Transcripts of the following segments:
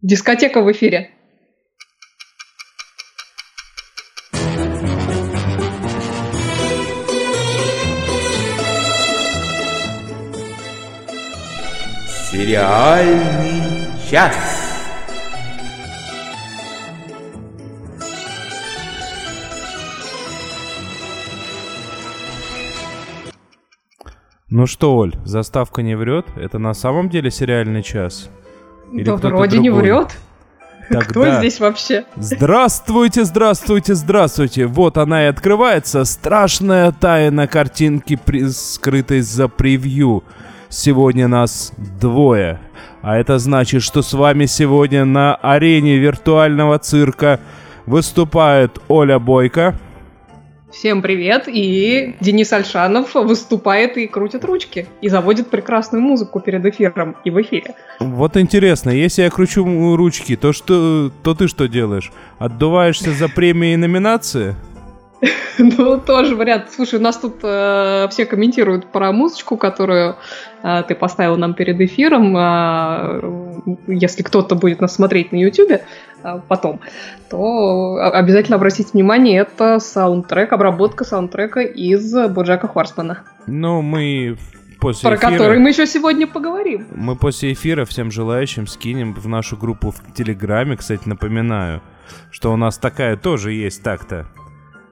Дискотека в эфире. Сериальный час. Ну что, Оль, заставка не врет? Это на самом деле сериальный час? Или да вроде не врет. Тогда... Кто здесь вообще? Здравствуйте, здравствуйте, здравствуйте. Вот она и открывается. Страшная тайна картинки, при... скрытой за превью. Сегодня нас двое. А это значит, что с вами сегодня на арене виртуального цирка выступает Оля Бойко. Всем привет! И Денис Альшанов выступает и крутит ручки. И заводит прекрасную музыку перед эфиром и в эфире. Вот интересно, если я кручу ручки, то, что, то ты что делаешь? Отдуваешься за премии и номинации? Ну, тоже вариант. Слушай, у нас тут э, все комментируют про музычку, которую э, ты поставил нам перед эфиром. Э, если кто-то будет нас смотреть на YouTube потом, то обязательно обратите внимание, это саундтрек, обработка саундтрека из Боджака Хорсмана. Ну, мы после Про эфира, который мы еще сегодня поговорим. Мы после эфира всем желающим скинем в нашу группу в Телеграме. Кстати, напоминаю, что у нас такая тоже есть так-то.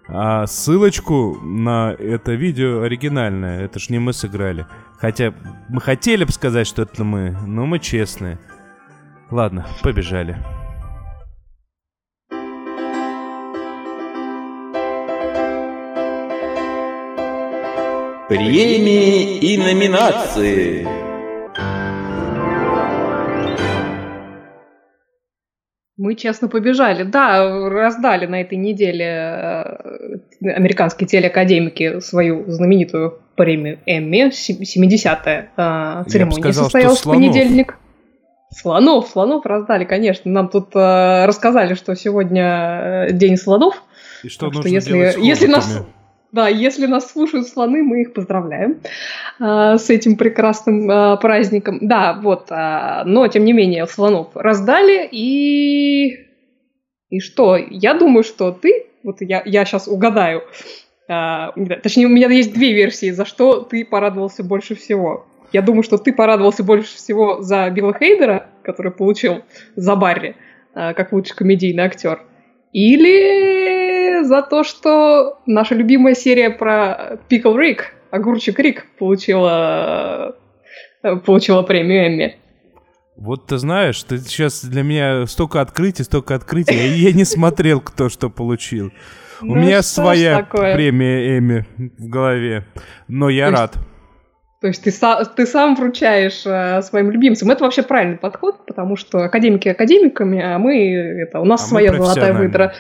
А ссылочку на это видео оригинальное, это ж не мы сыграли. Хотя мы хотели бы сказать, что это мы, но мы честные. Ладно, побежали. Премии и номинации. Мы честно побежали. Да, раздали на этой неделе э, американские телеакадемики свою знаменитую премию Эмми. 70-я э, церемония сказал, состоялась в понедельник. Слонов, слонов раздали, конечно. Нам тут э, рассказали, что сегодня день слонов. И что так нужно что если, делать если нас да, если нас слушают слоны, мы их поздравляем э, с этим прекрасным э, праздником. Да, вот, э, но тем не менее слонов раздали и и что? Я думаю, что ты, вот я я сейчас угадаю, э, точнее у меня есть две версии, за что ты порадовался больше всего. Я думаю, что ты порадовался больше всего за Билла Хейдера, который получил за Барри э, как лучший комедийный актер. Или за то, что наша любимая серия про Пикл Рик, Огурчик Рик, получила, получила премию Эмми. Вот ты знаешь, ты сейчас для меня столько открытий, столько открытий. Я не смотрел, кто что получил. У ну, меня своя премия Эми в голове, но я рад. То есть ты, ты сам вручаешь э, своим любимцам. Это вообще правильный подход, потому что академики академиками, а мы это у нас а своя золотая выдра.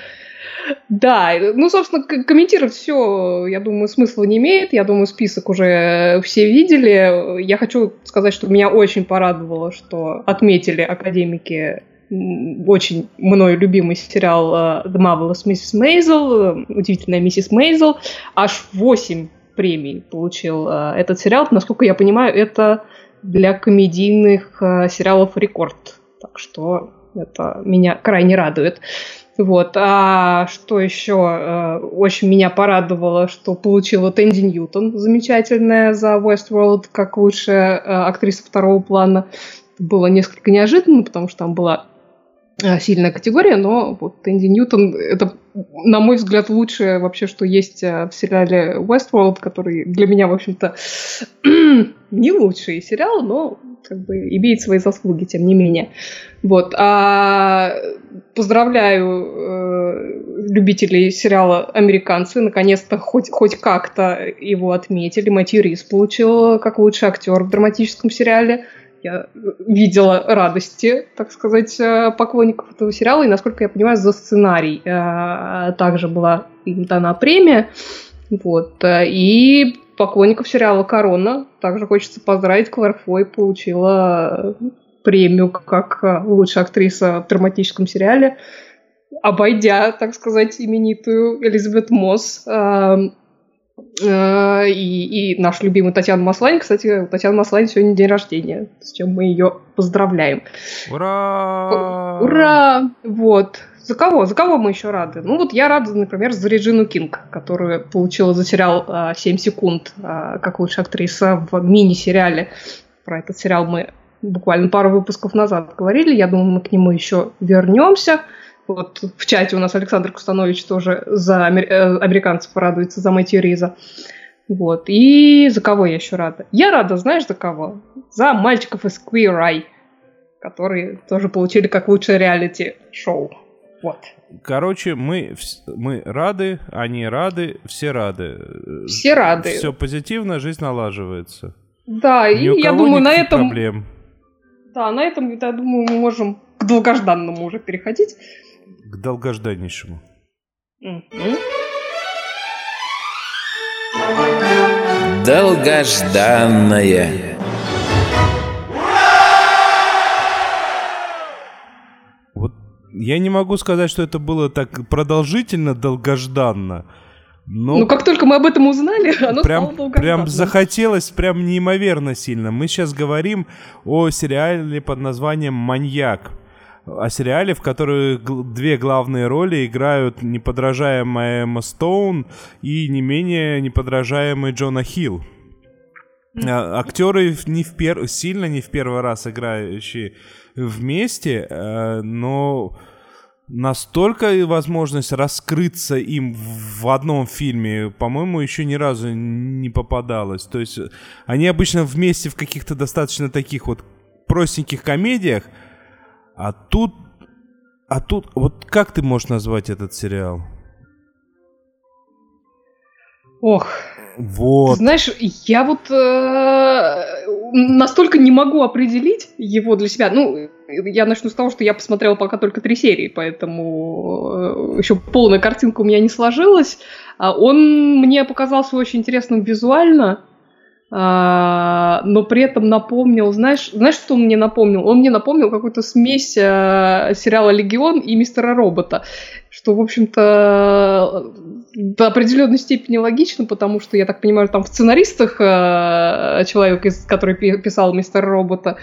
Да, ну, собственно, комментировать все, я думаю, смысла не имеет. Я думаю, список уже все видели. Я хочу сказать, что меня очень порадовало, что отметили академики очень мною любимый сериал э, The Marvelous Mrs. Maisel, удивительная миссис Мейзел. Аж 8 премий получил э, этот сериал. Насколько я понимаю, это для комедийных э, сериалов рекорд. Так что это меня крайне радует. Вот. А что еще э, очень меня порадовало, что получила Тэнди Ньютон, замечательная за Westworld, как лучшая э, актриса второго плана. Было несколько неожиданно, потому что там была сильная категория, но вот Энди Ньютон это, на мой взгляд, лучшее вообще, что есть э, в сериале Westworld, который для меня, в общем-то, не лучший сериал, но как бы имеет свои заслуги, тем не менее. Вот. А поздравляю э, любителей сериала «Американцы». Наконец-то хоть, хоть как-то его отметили. Матью Рис получил как лучший актер в драматическом сериале я видела радости, так сказать, э, поклонников этого сериала, и, насколько я понимаю, за сценарий э, также была им дана премия. Вот. Э, и поклонников сериала «Корона» также хочется поздравить. Клэр получила премию как лучшая актриса в драматическом сериале, обойдя, так сказать, именитую Элизабет Мосс, и, и наш любимый Татьяна Маслань. Кстати, у Татьяны Маслань сегодня день рождения, с чем мы ее поздравляем. Ура! Ура! Вот. За кого? За кого мы еще рады? Ну вот я рада, например, за Реджину Кинг, которая получила за сериал а, 7 секунд а, как лучшая актриса в мини-сериале. Про этот сериал мы буквально пару выпусков назад говорили. Я думаю, мы к нему еще вернемся. Вот в чате у нас Александр Кустанович тоже за. Э, американцев порадуется, за Мэтью Риза. Вот. И за кого я еще рада? Я рада, знаешь, за кого? За мальчиков из Queer Eye, которые тоже получили как лучшее реалити-шоу. Вот. Короче, мы, мы рады, они рады, все рады. Все рады. Все позитивно, жизнь налаживается. Да, Ни и я думаю, на этом... Проблем. Да, на этом, я думаю, мы можем к долгожданному уже переходить. К долгожданнейшему. Долгожданное. Я не могу сказать, что это было так продолжительно, долгожданно. Но ну, как только мы об этом узнали, оно прям, стало. Прям захотелось, прям неимоверно сильно. Мы сейчас говорим о сериале под названием «Маньяк». О сериале, в котором две главные роли играют неподражаемая Эмма Стоун и не менее неподражаемый Джона Хилл. А, актеры не в пер... сильно не в первый раз играющие вместе, э, но настолько возможность раскрыться им в одном фильме, по-моему, еще ни разу не попадалось. То есть они обычно вместе в каких-то достаточно таких вот простеньких комедиях, а тут, а тут, вот как ты можешь назвать этот сериал? Ох, вот. Знаешь, я вот э, настолько не могу определить его для себя. Ну, я начну с того, что я посмотрела пока только три серии, поэтому э, еще полная картинка у меня не сложилась. А он мне показался очень интересным визуально, но при этом напомнил, знаешь, знаешь, что он мне напомнил? Он мне напомнил какую-то смесь э, сериала «Легион» и «Мистера Робота», что, в общем-то, до определенной степени логично, потому что, я так понимаю, там в сценаристах э, человек, который писал «Мистер Робота»,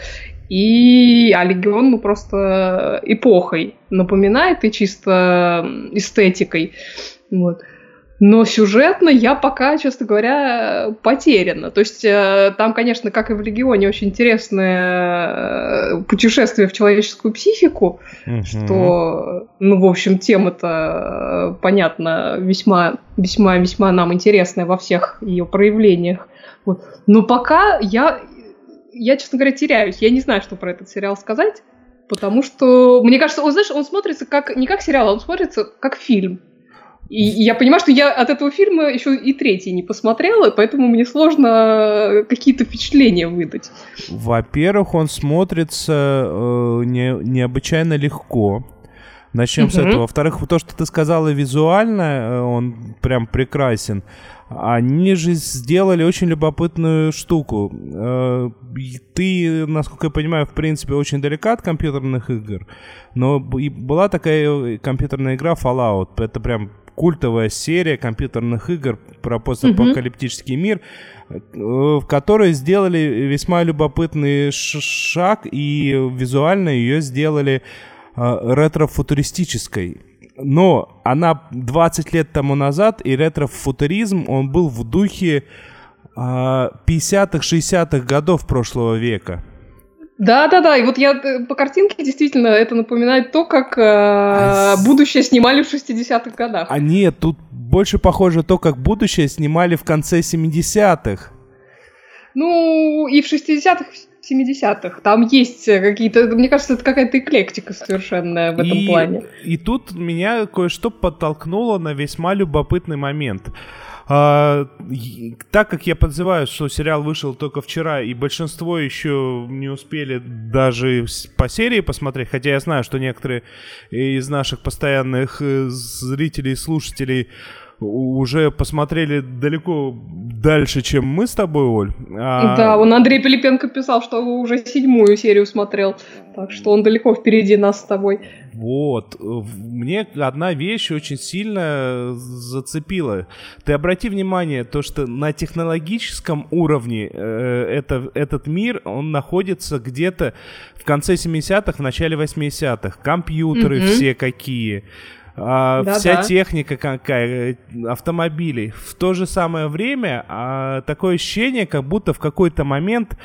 и а Легион, ну, просто эпохой напоминает и чисто эстетикой. Вот. Но сюжетно я пока, честно говоря, потеряна. То есть э, там, конечно, как и в Легионе, очень интересное э, путешествие в человеческую психику, mm что, ну, в общем, тема-то, э, понятно, весьма, весьма, весьма нам интересная во всех ее проявлениях. Вот. Но пока я, я, честно говоря, теряюсь. Я не знаю, что про этот сериал сказать, потому что, мне кажется, он, знаешь, он смотрится как не как сериал, а он смотрится как фильм. И я понимаю, что я от этого фильма еще и третий не посмотрела, поэтому мне сложно какие-то впечатления выдать. Во-первых, он смотрится э, не, необычайно легко. Начнем угу. с этого. Во-вторых, то, что ты сказала визуально, э, он прям прекрасен. Они же сделали очень любопытную штуку. Э, ты, насколько я понимаю, в принципе, очень далека от компьютерных игр, но была такая компьютерная игра Fallout. Это прям культовая серия компьютерных игр про постапокалиптический мир, э, в которой сделали весьма любопытный шаг и визуально ее сделали э, ретро-футуристической. Но она 20 лет тому назад, и ретро-футуризм, он был в духе 50-х, э, 60-х годов прошлого века. Да, да, да. И вот я э, по картинке действительно это напоминает то, как э, а будущее снимали в 60-х годах. А нет, тут больше похоже то, как будущее снимали в конце 70-х. Ну, и в 60-х, 70-х. Там есть какие-то, мне кажется, это какая-то эклектика совершенная в этом и, плане. И тут меня кое-что подтолкнуло на весьма любопытный момент. А, так как я подзываю, что сериал вышел только вчера, и большинство еще не успели даже по серии посмотреть, хотя я знаю, что некоторые из наших постоянных э, зрителей и слушателей уже посмотрели далеко дальше, чем мы с тобой, Оль. А... Да, он Андрей Пилипенко писал, что уже седьмую серию смотрел. Так что он далеко впереди нас с тобой. Вот. Мне одна вещь очень сильно зацепила. Ты обрати внимание, то, что на технологическом уровне э, это, этот мир, он находится где-то в конце 70-х, в начале 80-х. Компьютеры mm-hmm. все какие а, да, вся да. техника какая, автомобили. В то же самое время а, такое ощущение, как будто в какой-то момент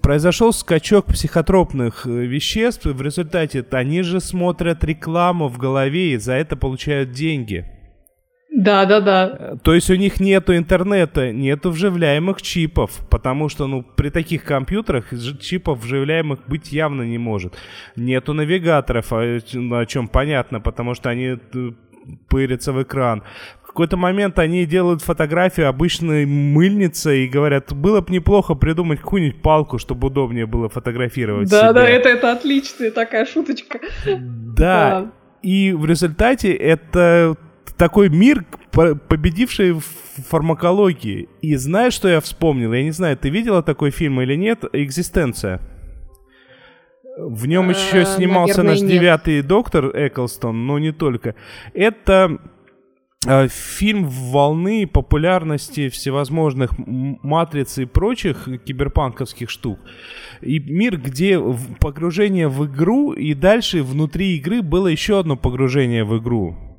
произошел скачок психотропных э, веществ, в результате они же смотрят рекламу в голове и за это получают деньги. Да, да, да. То есть у них нету интернета, нету вживляемых чипов, потому что, ну, при таких компьютерах чипов вживляемых быть явно не может. Нету навигаторов, о, о чем понятно, потому что они э, пырятся в экран. В какой-то момент они делают фотографию обычной мыльницы и говорят, было бы неплохо придумать какую-нибудь палку, чтобы удобнее было фотографировать Да, себя. да, это, это отличная такая шуточка. Да, да. и в результате это такой мир, победивший в фармакологии. И знаешь, что я вспомнил? Я не знаю, ты видела такой фильм или нет? «Экзистенция». В нем еще э, снимался наш девятый доктор Эклстон, но не только. Это э, фильм волны популярности всевозможных матриц и прочих киберпанковских штук. И мир, где погружение в игру, и дальше внутри игры было еще одно погружение в игру.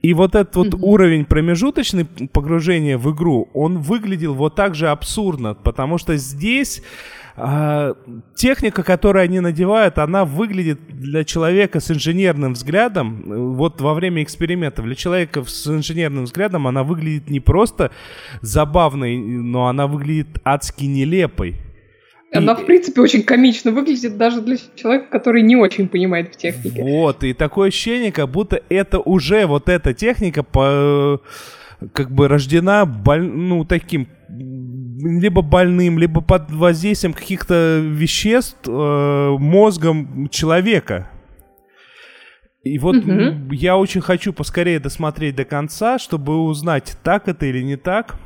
И вот этот вот mm-hmm. уровень промежуточный погружения в игру, он выглядел вот так же абсурдно, потому что здесь э, техника, которую они надевают, она выглядит для человека с инженерным взглядом, вот во время экспериментов, для человека с инженерным взглядом она выглядит не просто забавной, но она выглядит адски нелепой. Она, и... в принципе, очень комично выглядит даже для человека, который не очень понимает в технике. Вот, и такое ощущение, как будто это уже вот эта техника по как бы рождена боль, ну, таким либо больным, либо под воздействием каких-то веществ э, мозгом человека. И вот угу. я очень хочу поскорее досмотреть до конца, чтобы узнать, так это или не так.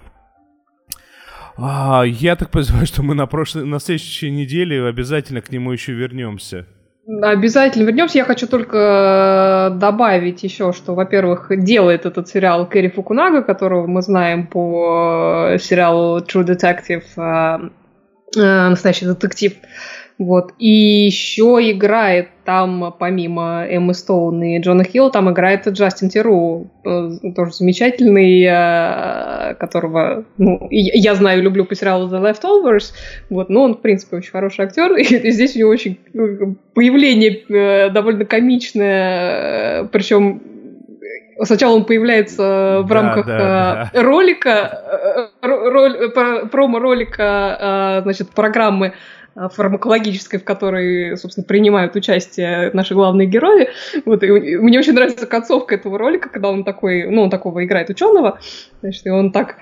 А, я так понимаю, что мы на, прошлой, на следующей неделе обязательно к нему еще вернемся. Обязательно вернемся. Я хочу только э, добавить еще, что, во-первых, делает этот сериал Кэрри Фукунага, которого мы знаем по э, сериалу True Detective, э, настоящий детектив. Вот. И еще играет там, помимо Эммы Стоун и Джона Хилла, там играет Джастин Тиру, э, тоже замечательный, э, которого ну, я знаю и люблю по сериалу The Leftovers, вот, но он, в принципе, очень хороший актер, и здесь у него очень ну, появление э, довольно комичное, причем Сначала он появляется в да, рамках да, да. ролика, роль, промо-ролика, значит, программы фармакологической, в которой, собственно, принимают участие наши главные герои. Вот, и мне очень нравится концовка этого ролика, когда он такой, ну, он такого играет ученого, значит, и он так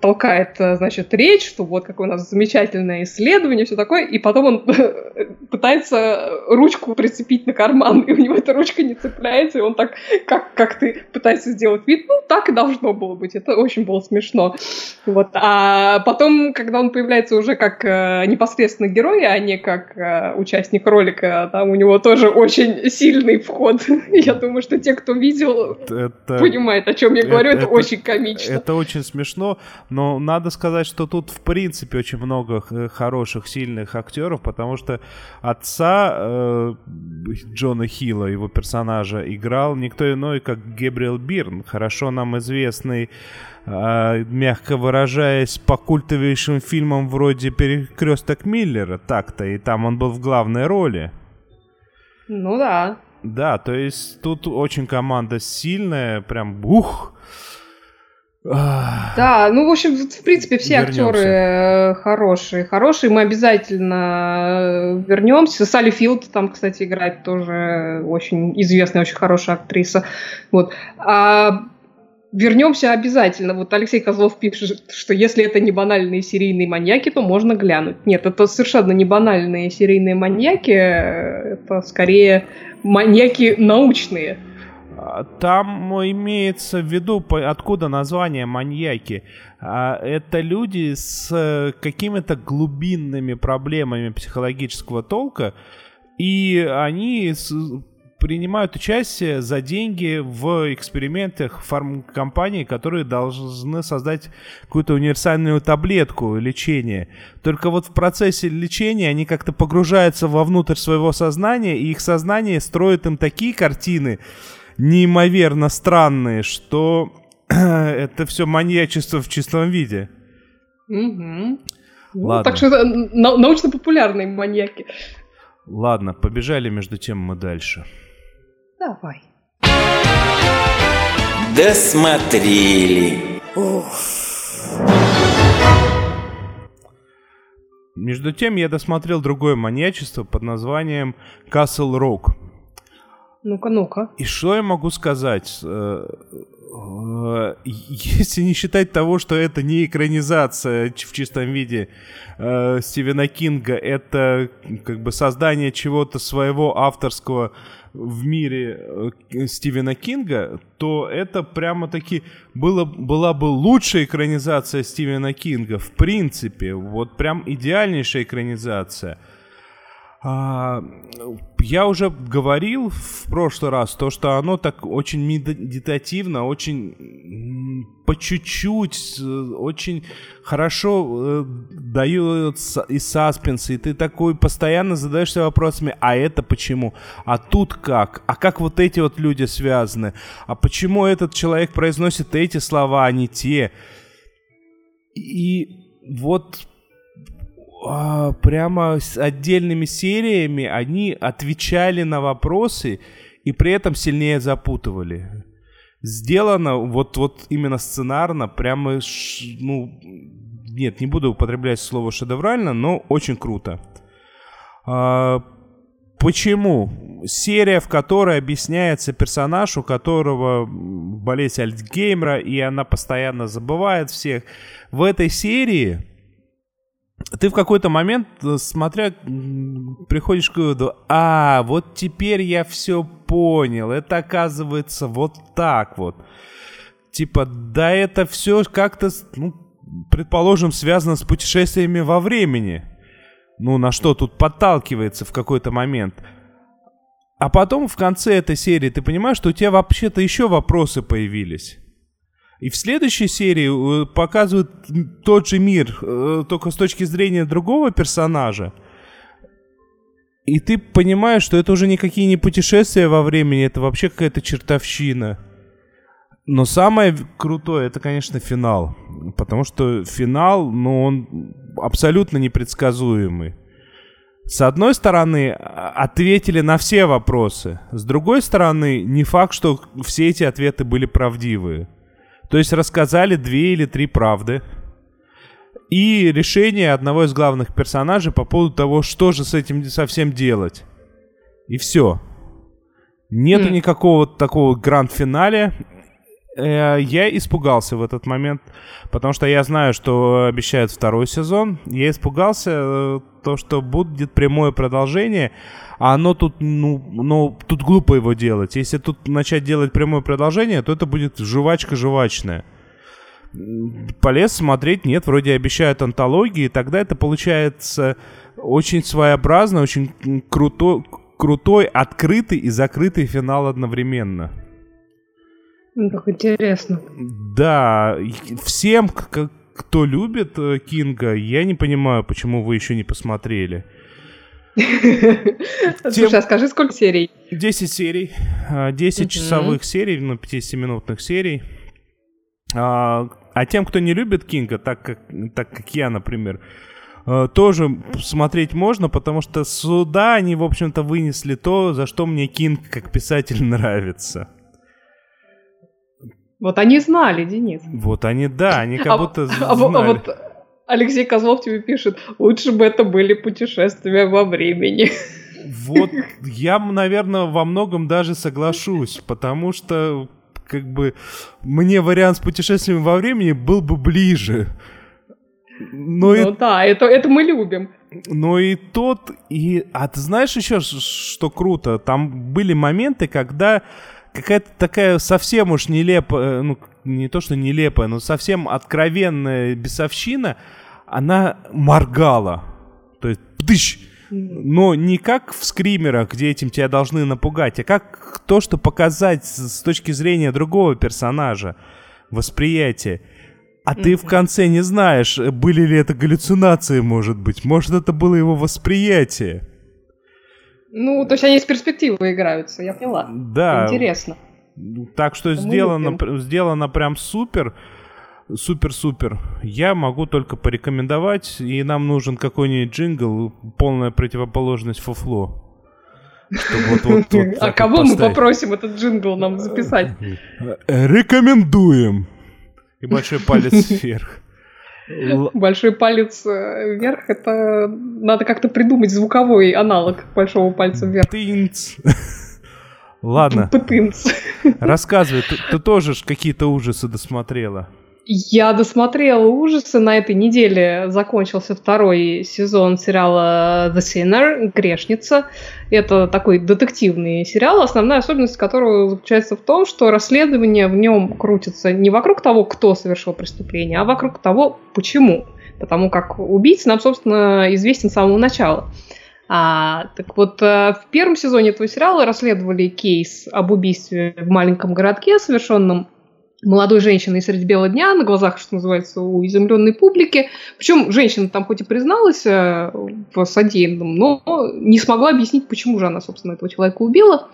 толкает, э, значит, речь, что вот какое у нас замечательное исследование, все такое, и потом он пытается ручку прицепить на карман, и у него эта ручка не цепляется, и он так, как, как ты пытаешься сделать вид, ну, так и должно было быть, это очень было смешно. Вот. А потом, когда он появляется уже как э, непосредственно герой, а не как э, участник ролика, там у него тоже очень сильный вход. Я думаю, что те, кто видел, это... понимают, о чем я говорю, это, это очень комично. Это очень смешно, но надо сказать, что тут в принципе очень много хороших, сильных актеров, потому что отца э, Джона Хилла, его персонажа, играл никто иной, как Гебриэл Бирн, хорошо нам известный, э, мягко выражаясь, по культовейшим фильмам вроде «Перекресток Миллера», так-то, и там он был в главной роли. Ну да. Да, то есть тут очень команда сильная, прям ух, да, ну, в общем, в принципе, все вернемся. актеры э, хорошие. Хорошие, мы обязательно э, вернемся. Салли Филд там, кстати, играет тоже очень известная, очень хорошая актриса. Вот. А вернемся обязательно. Вот Алексей Козлов пишет, что если это не банальные серийные маньяки, то можно глянуть. Нет, это совершенно не банальные серийные маньяки, это скорее маньяки научные. А, там имеется в виду, откуда название маньяки. А, это люди с э, какими-то глубинными проблемами психологического толка, и они принимают участие за деньги в экспериментах фармкомпаний, которые должны создать какую-то универсальную таблетку лечения. Только вот в процессе лечения они как-то погружаются вовнутрь своего сознания, и их сознание строит им такие картины неимоверно странные, что это все маньячество в чистом виде. Угу. Ну, так что это научно-популярные маньяки. Ладно, побежали между тем мы дальше. Давай. Досмотрели. Между тем я досмотрел другое маньячество под названием Castle Rock. Ну-ка, ну-ка. И что я могу сказать? Э, э, если не считать того, что это не экранизация в чистом виде э, Стивена Кинга, это как бы создание чего-то своего авторского в мире Стивена Кинга, то это прямо-таки было, была бы лучшая экранизация Стивена Кинга, в принципе. Вот прям идеальнейшая экранизация. А, я уже говорил в прошлый раз то, что оно так очень медитативно, очень по чуть-чуть, очень хорошо э, дает и саспенс, и ты такой постоянно задаешься вопросами, а это почему? А тут как? А как вот эти вот люди связаны? А почему этот человек произносит эти слова, а не те? И вот а, прямо с отдельными сериями они отвечали на вопросы и при этом сильнее запутывали. Сделано вот, вот именно сценарно, прямо, ну, нет, не буду употреблять слово шедеврально, но очень круто. А, почему? Серия, в которой объясняется персонаж, у которого болезнь Альцгеймера, и она постоянно забывает всех. В этой серии ты в какой-то момент, э, смотря, приходишь к выводу, а, вот теперь я все понял, это оказывается вот так вот. Типа, да это все как-то, ну, предположим, связано с путешествиями во времени. Ну, на что тут подталкивается в какой-то момент. А потом в конце этой серии ты понимаешь, что у тебя вообще-то еще вопросы появились. И в следующей серии э, показывают тот же мир, э, только с точки зрения другого персонажа. И ты понимаешь, что это уже никакие не путешествия во времени, это вообще какая-то чертовщина. Но самое крутое, это, конечно, финал. Потому что финал, ну, он абсолютно непредсказуемый. С одной стороны, а, ответили на все вопросы. С другой стороны, не факт, что все эти ответы были правдивые. То есть рассказали две или три правды. И решение одного из главных персонажей по поводу того, что же с этим совсем делать. И все. Нету mm. никакого такого гранд-финале. Э, я испугался в этот момент, потому что я знаю, что обещают второй сезон. Я испугался э, то, что будет прямое продолжение, а оно тут, ну, ну, тут глупо его делать. Если тут начать делать прямое продолжение, то это будет жвачка жвачная. Полез смотреть, нет, вроде обещают антологии, тогда это получается очень своеобразно, очень крутой, крутой, открытый и закрытый финал одновременно. Ну, как интересно. Да, всем, кто любит э, Кинга, я не понимаю, почему вы еще не посмотрели. Слушай, а скажи, сколько серий? 10 серий. 10 а, часовых серий, ну, 50-минутных серий. А, а тем, кто не любит Кинга, так как, так как я, например, э, тоже смотреть можно, потому что сюда они, в общем-то, вынесли то, за что мне Кинг как писатель нравится. Вот они знали, Денис. Вот они, да, они как а, будто знали. А, а вот Алексей Козлов тебе пишет, лучше бы это были путешествия во времени. Вот я, наверное, во многом даже соглашусь, потому что как бы мне вариант с путешествием во времени был бы ближе. Но ну и... да, это, это мы любим. Но и тот, и... А ты знаешь еще, что круто? Там были моменты, когда какая-то такая совсем уж нелепая, ну, не то что нелепая, но совсем откровенная бесовщина, она моргала. То есть, пдыщ, но не как в скримерах, где этим тебя должны напугать, а как то, что показать с точки зрения другого персонажа, восприятие. А ты в конце не знаешь, были ли это галлюцинации, может быть. Может, это было его восприятие. Ну, то есть они с перспективы играются, я поняла. Да. Интересно. Так что сделано, сделано прям супер. Супер-супер. Я могу только порекомендовать, и нам нужен какой-нибудь джингл, полная противоположность фуфло. Вот, вот, вот, а кого мы попросим этот джингл нам записать? Рекомендуем. И большой палец вверх. Большой палец э, вверх, это надо как-то придумать звуковой аналог большого пальца вверх. Тынц. Ладно. Пытынц. Рассказывай, ты, ты тоже какие-то ужасы досмотрела. Я досмотрела ужасы. На этой неделе закончился второй сезон сериала The Sinner, Грешница. Это такой детективный сериал, основная особенность которого заключается в том, что расследование в нем крутится не вокруг того, кто совершил преступление, а вокруг того, почему. Потому как убийца нам, собственно, известен с самого начала. А, так вот, э, в первом сезоне этого сериала расследовали кейс об убийстве в маленьком городке, совершенном молодой женщиной среди бела дня на глазах, что называется, у изумленной публики. Причем женщина там хоть и призналась э, в содеянном, но не смогла объяснить, почему же она, собственно, этого человека убила.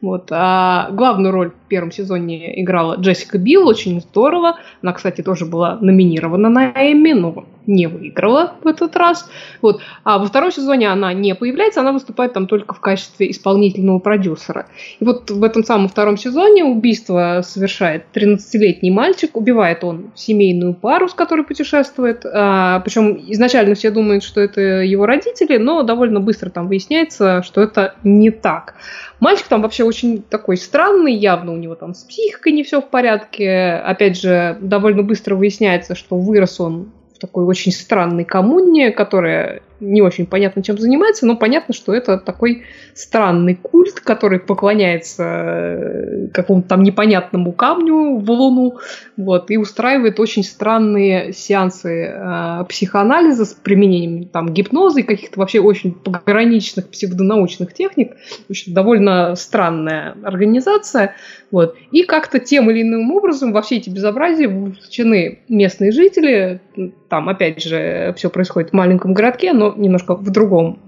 Вот. А главную роль в первом сезоне играла Джессика Билл, очень здорово. Она, кстати, тоже была номинирована на Эмми, но не выиграла в этот раз. Вот. А во втором сезоне она не появляется, она выступает там только в качестве исполнительного продюсера. И вот в этом самом втором сезоне убийство совершает 13-летний мальчик. Убивает он семейную пару, с которой путешествует. А, причем изначально все думают, что это его родители, но довольно быстро там выясняется, что это не так. Мальчик там вообще очень такой странный, явно у него там с психикой не все в порядке. Опять же, довольно быстро выясняется, что вырос он в такой очень странной коммуне, которая не очень понятно, чем занимается, но понятно, что это такой странный культ, который поклоняется э, какому-то там непонятному камню в Луну, вот, и устраивает очень странные сеансы э, психоанализа с применением там гипноза и каких-то вообще очень пограничных псевдонаучных техник. В общем, довольно странная организация. Вот. И как-то тем или иным образом во все эти безобразия вовлечены местные жители. Там, опять же, все происходит в маленьком городке, но немножко в другом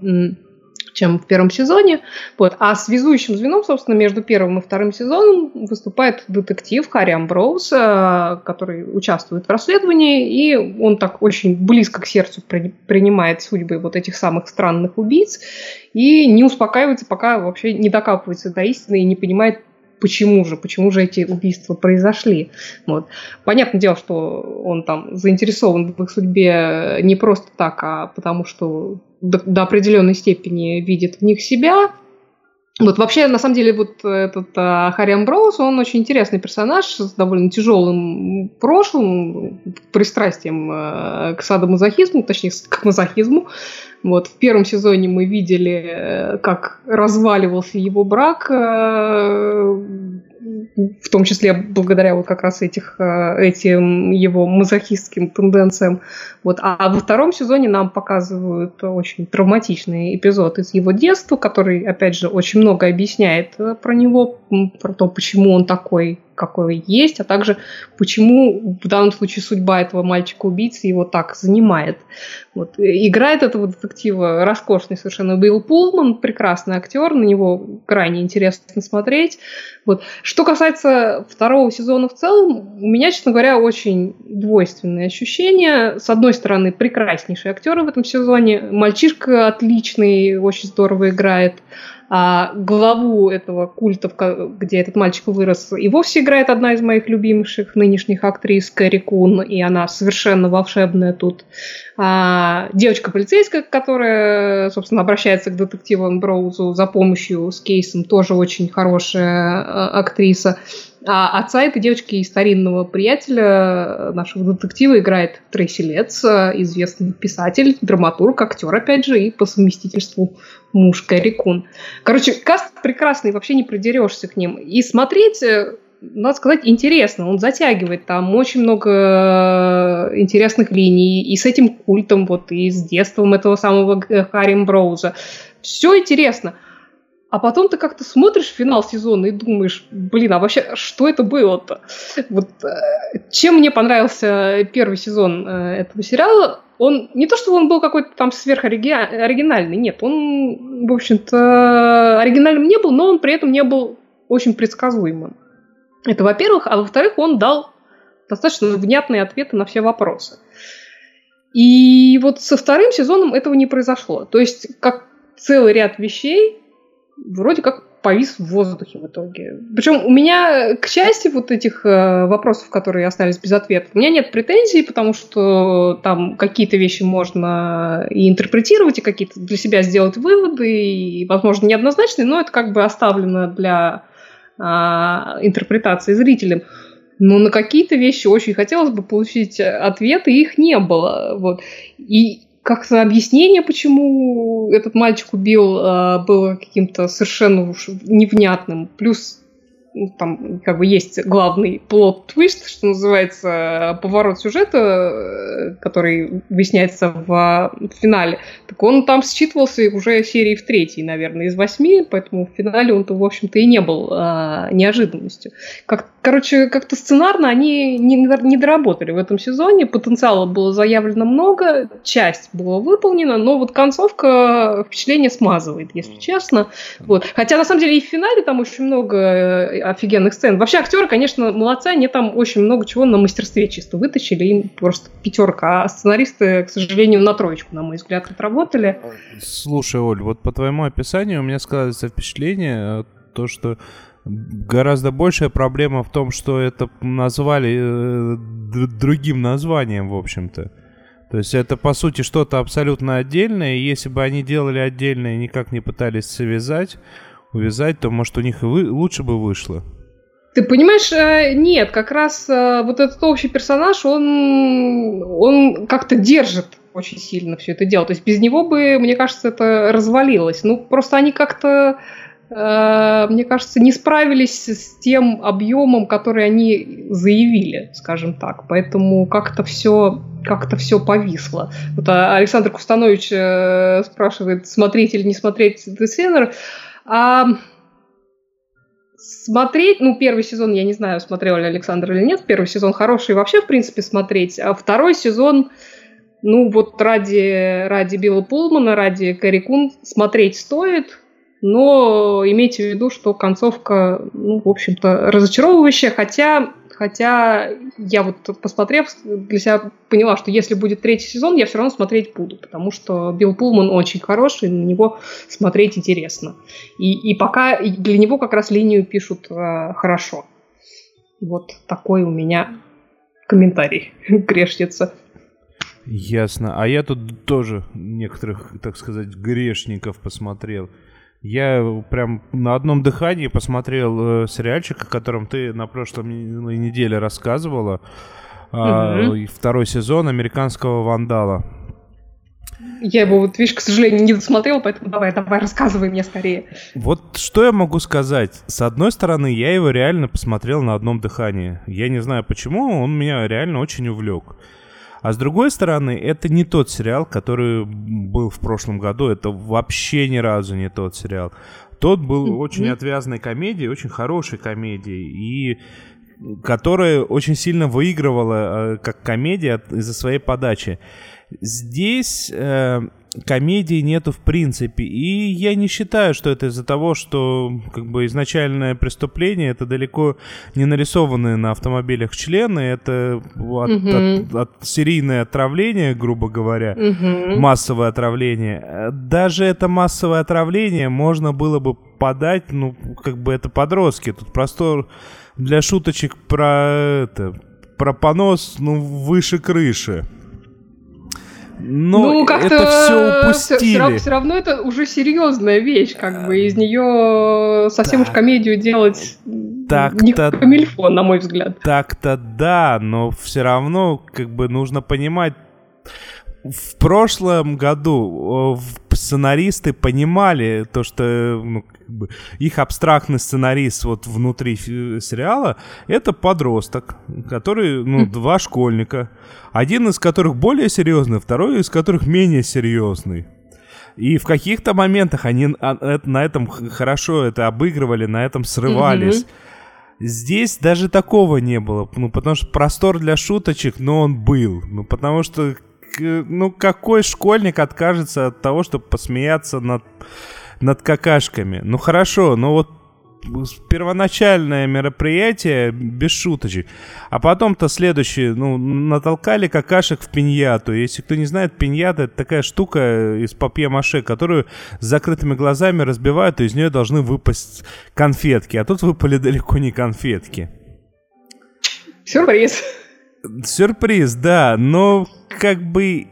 чем в первом сезоне. Вот. А связующим звеном, собственно, между первым и вторым сезоном выступает детектив Харри Амброуз, э, который участвует в расследовании, и он так очень близко к сердцу при, принимает судьбы вот этих самых странных убийц и не успокаивается, пока вообще не докапывается до истины и не понимает, почему же, почему же эти убийства произошли. Вот. Понятное дело, что он там заинтересован в их судьбе не просто так, а потому что до, до определенной степени видит в них себя. Вот вообще, на самом деле, вот этот а, Харри Амброуз, он очень интересный персонаж с довольно тяжелым прошлым, пристрастием а, к садомазохизму, точнее, к мазохизму. Вот в первом сезоне мы видели, э, как разваливался его брак, э, в том числе благодаря вот как раз этих, э, этим его мазохистским тенденциям. Вот. А во втором сезоне нам показывают очень травматичный эпизод из его детства, который, опять же, очень много объясняет про него, про то, почему он такой какой есть, а также почему в данном случае судьба этого мальчика-убийцы его так занимает. Вот. Играет этого детектива роскошный совершенно Билл Пулман, прекрасный актер, на него крайне интересно смотреть. Вот. Что касается второго сезона в целом, у меня, честно говоря, очень двойственные ощущения. С одной стороны, прекраснейшие актеры в этом сезоне, мальчишка отличный, очень здорово играет. А главу этого культа, где этот мальчик вырос, и вовсе играет одна из моих любимейших нынешних актрис Кэрри Кун, и она совершенно волшебная тут. А девочка полицейская, которая, собственно, обращается к детективу Броузу за помощью с кейсом, тоже очень хорошая а, актриса. А отца этой девочки и старинного приятеля нашего детектива играет Трейси Летс, известный писатель, драматург, актер, опять же, и по совместительству муж Кэрри Кун. Короче, каст прекрасный, вообще не придерешься к ним. И смотреть э, надо сказать, интересно. Он затягивает. Там очень много э, интересных линий. И с этим культом, вот, и с детством этого самого Харри Броуза. Все интересно. А потом ты как-то смотришь финал сезона и думаешь, блин, а вообще что это было-то? Вот э, чем мне понравился первый сезон э, этого сериала, он не то, что он был какой-то там сверхоригинальный, нет, он, в общем-то, оригинальным не был, но он при этом не был очень предсказуемым. Это во-первых, а во-вторых, он дал достаточно внятные ответы на все вопросы. И вот со вторым сезоном этого не произошло. То есть, как целый ряд вещей вроде как повис в воздухе в итоге. Причем у меня, к части вот этих э, вопросов, которые остались без ответа, у меня нет претензий, потому что там какие-то вещи можно и интерпретировать, и какие-то для себя сделать выводы, и, возможно, неоднозначные, но это как бы оставлено для э, интерпретации зрителям. Но на какие-то вещи очень хотелось бы получить ответы, их не было. Вот. И как-то объяснение, почему этот мальчик убил, а, было каким-то совершенно уж невнятным. Плюс там как бы есть главный плод-твист, что называется, поворот сюжета, э, который выясняется в финале. Так он там считывался уже серии в третьей, наверное, из восьми, поэтому в финале он-то, в общем-то, и не был а, неожиданностью. Как, короче, как-то сценарно они не, не доработали в этом сезоне, потенциала было заявлено много, часть была выполнена, но вот концовка впечатление смазывает, если честно. Вот. Хотя, на самом деле, и в финале там очень много э, офигенных сцен. Вообще актеры, конечно, молодцы, они там очень много чего на мастерстве чисто вытащили, им просто пятерка, а сценаристы, к сожалению, на троечку, на мой взгляд, отработали. Слушай, Оль, вот по твоему описанию у меня складывается впечатление, э, то, что гораздо большая проблема в том, что это назвали э, другим названием, в общем-то. То есть это, по сути, что-то абсолютно отдельное, и если бы они делали отдельное и никак не пытались связать, увязать, то, может, у них и вы... лучше бы вышло. Ты понимаешь, э, нет, как раз э, вот этот общий персонаж, он, он как-то держит очень сильно все это дело. То есть без него бы, мне кажется, это развалилось. Ну, просто они как-то, э, мне кажется, не справились с тем объемом, который они заявили, скажем так. Поэтому как-то все как-то все повисло. Вот а, Александр Кустанович спрашивает, смотреть или не смотреть Десенер. А смотреть, ну, первый сезон, я не знаю, смотрел ли Александр или нет, первый сезон хороший вообще, в принципе, смотреть, а второй сезон, ну, вот ради, ради Билла Пулмана, ради Кэрри Кун смотреть стоит, но имейте в виду, что концовка, ну, в общем-то, разочаровывающая, хотя Хотя я вот посмотрев, для себя поняла, что если будет третий сезон, я все равно смотреть буду, потому что Билл Пулман очень хороший, на него смотреть интересно. И, и пока для него как раз линию пишут э, хорошо. Вот такой у меня комментарий грешница. Ясно. А я тут тоже некоторых, так сказать, грешников посмотрел. Я прям на одном дыхании посмотрел э, сериальчик, о котором ты на прошлой неделе рассказывала. Mm-hmm. Э, второй сезон американского вандала. Я его, вот, видишь, к сожалению, не досмотрел, поэтому давай, давай, рассказывай мне скорее. Вот что я могу сказать? С одной стороны, я его реально посмотрел на одном дыхании. Я не знаю почему, он меня реально очень увлек. А с другой стороны, это не тот сериал, который был в прошлом году. Это вообще ни разу не тот сериал. Тот был очень отвязной комедией, очень хорошей комедией. И которая очень сильно выигрывала э, как комедия из-за своей подачи. Здесь э, комедии нету в принципе. И я не считаю, что это из-за того, что как бы изначальное преступление это далеко не нарисованные на автомобилях члены, это от, угу. от, от серийное отравление, грубо говоря, угу. массовое отравление. Даже это массовое отравление можно было бы подать, ну, как бы это подростки. Тут простор для шуточек про это, про понос, ну, выше крыши. Но ну, как это все упустили. Все, все равно это уже серьезная вещь, как бы из нее совсем да. уж комедию делать так не камильфо, на мой взгляд. Так-то да, но все равно как бы нужно понимать, в прошлом году сценаристы понимали то, что ну, как бы, их абстрактный сценарист вот внутри сериала это подросток, который, ну, хм. два школьника, один из которых более серьезный, второй из которых менее серьезный. И в каких-то моментах они а, на этом хорошо это обыгрывали, на этом срывались. Здесь даже такого не было, ну, потому что простор для шуточек, но он был. Ну, потому что, ну, какой школьник откажется от того, чтобы посмеяться над, над какашками? Ну, хорошо, но вот первоначальное мероприятие без шуточек. А потом-то следующее, ну, натолкали какашек в пиньяту. Если кто не знает, пиньята — это такая штука из папье-маше, которую с закрытыми глазами разбивают, и из нее должны выпасть конфетки. А тут выпали далеко не конфетки. Сюрприз. Сюрприз, да, но как бы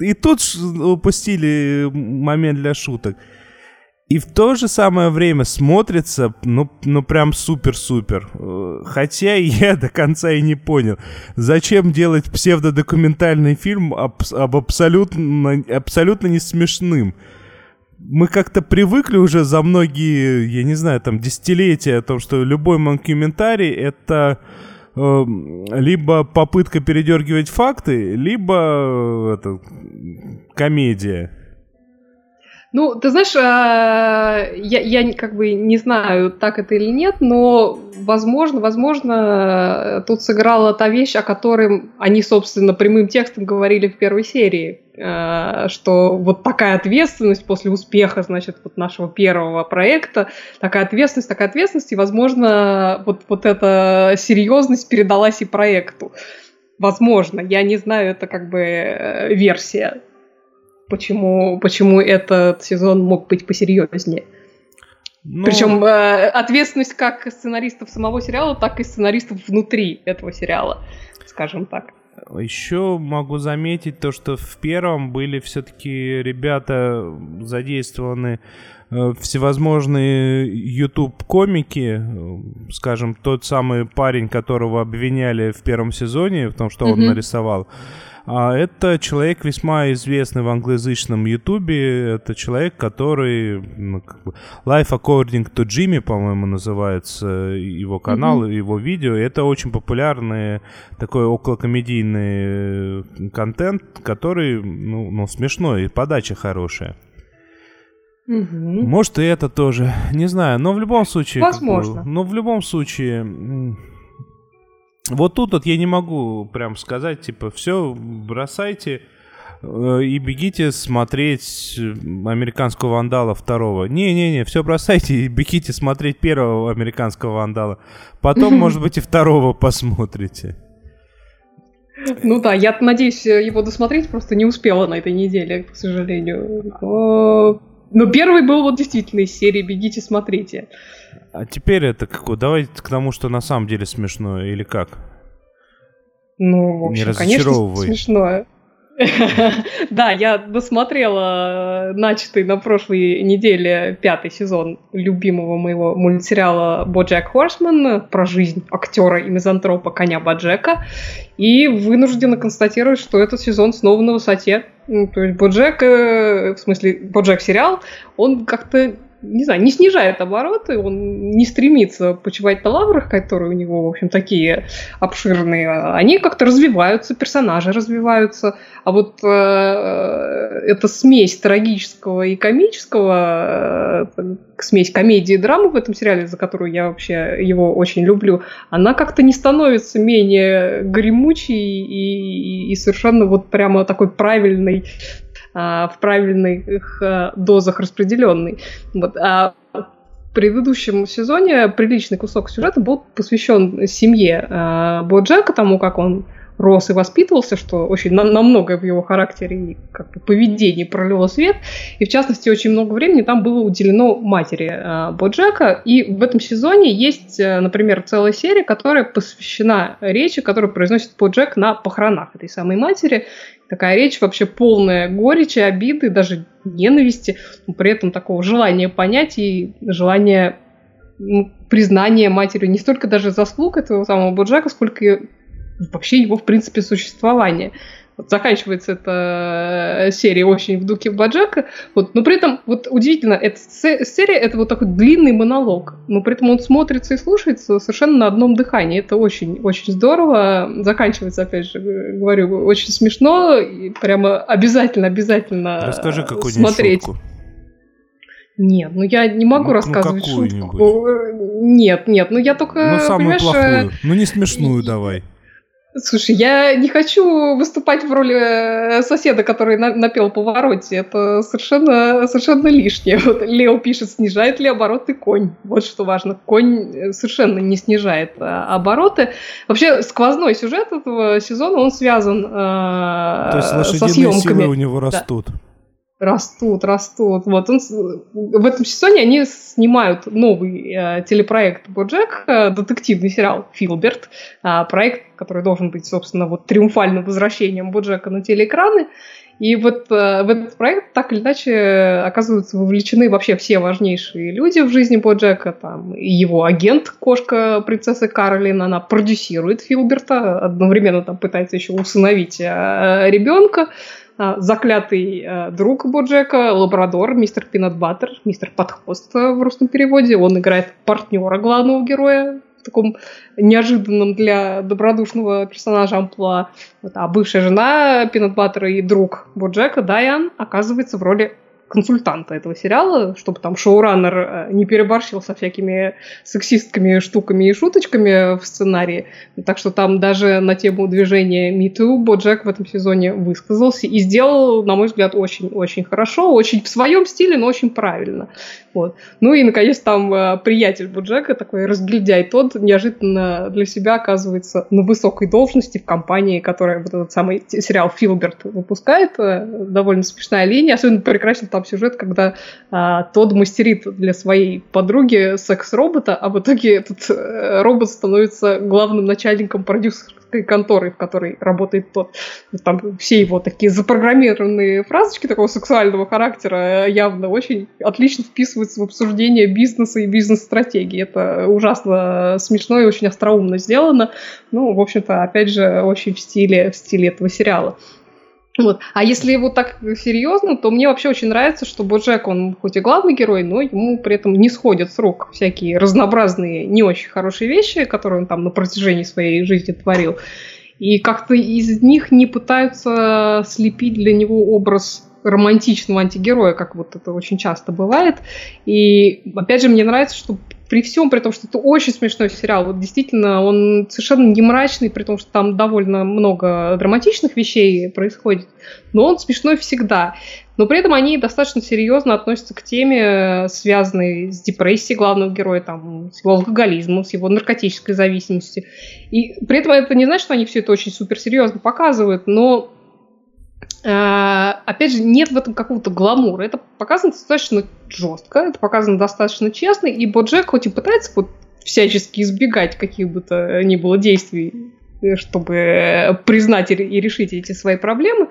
и тут упустили момент для шуток. И в то же самое время смотрится, ну, ну прям супер-супер. Э, хотя я до конца и не понял, зачем делать псевдодокументальный фильм об, об абсолютно, абсолютно не смешным. Мы как-то привыкли уже за многие, я не знаю, там, десятилетия о том, что любой монкюментарий — это э, либо попытка передергивать факты, либо э, это, комедия. Ну, ты знаешь, а, я, я как бы не знаю, так это или нет, но возможно, возможно, тут сыграла та вещь, о которой они, собственно, прямым текстом говорили в первой серии, а, что вот такая ответственность после успеха, значит, вот нашего первого проекта, такая ответственность, такая ответственность, и, возможно, вот, вот эта серьезность передалась и проекту. Возможно, я не знаю, это как бы э, версия почему, почему этот сезон мог быть посерьезнее. Ну... Причем э, ответственность как сценаристов самого сериала, так и сценаристов внутри этого сериала, скажем так. Еще могу заметить то, что в первом были все-таки ребята задействованы э, всевозможные YouTube-комики, э, скажем, тот самый парень, которого обвиняли в первом сезоне в том, что mm-hmm. он нарисовал. А это человек весьма известный в англоязычном ютубе. Это человек, который... Ну, Life According to Jimmy, по-моему, называется его канал, mm-hmm. его видео. Это очень популярный такой околокомедийный э, контент, который, ну, ну смешной, и подача хорошая. Угу. Может, и это тоже. Не знаю, но в любом случае... Возможно. Как но в любом случае вот тут вот я не могу прям сказать, типа, все, бросайте э, и бегите смотреть американского вандала второго. Не-не-не, все бросайте и бегите смотреть первого американского вандала. Потом, может быть, и второго посмотрите. Ну да, я надеюсь его досмотреть, просто не успела на этой неделе, к сожалению. Но, но первый был вот действительно из серии «Бегите, смотрите». А теперь это какое? Давайте к тому, что на самом деле смешно, или как? Ну, в общем, конечно, смешно. Да, я досмотрела начатый на прошлой неделе пятый сезон любимого моего мультсериала «Боджек Хорсман» про жизнь актера и мизантропа коня Боджека. И вынуждена констатировать, что этот сезон снова на высоте. Ну, то есть Боджек, э, в смысле Боджек сериал, он как-то не знаю, не снижает обороты, он не стремится почивать на лаврах, которые у него, в общем, такие обширные. Они как-то развиваются, персонажи развиваются. А вот э, эта смесь трагического и комического, э, смесь комедии и драмы в этом сериале, за которую я вообще его очень люблю, она как-то не становится менее гремучей и, и, и совершенно вот прямо такой правильной а, в правильных а, дозах распределенный. Вот. А в предыдущем сезоне приличный кусок сюжета был посвящен семье а, Боджека, тому, как он рос и воспитывался, что очень на, на многое в его характере и как бы, поведении пролило свет. И, в частности, очень много времени там было уделено матери э, Боджека. И в этом сезоне есть, э, например, целая серия, которая посвящена речи, которую произносит Боджек на похоронах этой самой матери. Такая речь вообще полная горечи, обиды, даже ненависти, но при этом такого желания понять и желания ну, признание матерью не столько даже заслуг этого самого Боджека, сколько вообще его, в принципе, существования. Вот заканчивается эта э, серия очень в духе Баджака. Вот, но при этом, вот удивительно, эта серия это вот такой длинный монолог. Но при этом он смотрится и слушается совершенно на одном дыхании. Это очень-очень здорово. Заканчивается, опять же, говорю, очень смешно. И прямо обязательно-обязательно Расскажи какую-нибудь смотреть. Шутку. Нет, ну я не могу ну, ну рассказывать ну, шутку. Нет, нет, ну я только. Ну, самую плохую. Ну, не смешную давай. Слушай, я не хочу выступать в роли э, соседа, который на, напел повороте. Это совершенно, совершенно лишнее. Вот Лео пишет, снижает ли обороты конь. Вот что важно. Конь э, совершенно не снижает а, обороты. Вообще, сквозной сюжет этого сезона, он связан э, То есть со съемками. силы у него растут. Да растут, растут. Вот он, в этом сезоне они снимают новый э, телепроект Боджек, э, детективный сериал Филберт, э, проект, который должен быть, собственно, вот триумфальным возвращением Боджека на телеэкраны. И вот э, в этот проект так или иначе оказываются вовлечены вообще все важнейшие люди в жизни Боджека. Там и его агент, кошка принцессы Каролин, она продюсирует Филберта, одновременно там пытается еще усыновить э, ребенка. А, заклятый э, друг Боджека, лабрадор, мистер Пинат Баттер, мистер Подхвост в русском переводе. Он играет партнера главного героя в таком неожиданном для добродушного персонажа амплуа. Вот, а бывшая жена Пинат Баттера и друг Боджека, Дайан, оказывается в роли консультанта этого сериала, чтобы там шоураннер э, не переборщил со всякими сексистками, штуками и шуточками в сценарии. Так что там даже на тему движения MeToo Боджек в этом сезоне высказался и сделал, на мой взгляд, очень-очень хорошо, очень в своем стиле, но очень правильно. Вот. Ну и, наконец, там э, приятель Боджека, такой разгильдяй тот, неожиданно для себя оказывается на высокой должности в компании, которая вот этот самый сериал Филберт выпускает. Э, довольно смешная линия, особенно прекрасен там сюжет, когда а, Тод мастерит для своей подруги секс-робота, а в итоге этот э, робот становится главным начальником продюсерской конторы, в которой работает тот. Там все его такие запрограммированные фразочки такого сексуального характера явно очень отлично вписываются в обсуждение бизнеса и бизнес-стратегии. Это ужасно смешно и очень остроумно сделано. Ну, в общем-то, опять же, очень в стиле, в стиле этого сериала. Вот. А если его так серьезно, то мне вообще очень нравится, что Боджек, он хоть и главный герой, но ему при этом не сходят с рук всякие разнообразные, не очень хорошие вещи, которые он там на протяжении своей жизни творил. И как-то из них не пытаются слепить для него образ романтичного антигероя, как вот это очень часто бывает. И опять же, мне нравится, что при всем, при том, что это очень смешной сериал, вот действительно, он совершенно не мрачный, при том, что там довольно много драматичных вещей происходит, но он смешной всегда. Но при этом они достаточно серьезно относятся к теме, связанной с депрессией главного героя, там, с его алкоголизмом, с его наркотической зависимостью. И при этом это не значит, что они все это очень суперсерьезно показывают, но опять же, нет в этом какого-то гламура. Это показано достаточно жестко, это показано достаточно честно, и Боджек хоть и пытается вот всячески избегать каких бы то ни было действий, э, чтобы признать и решить эти свои проблемы,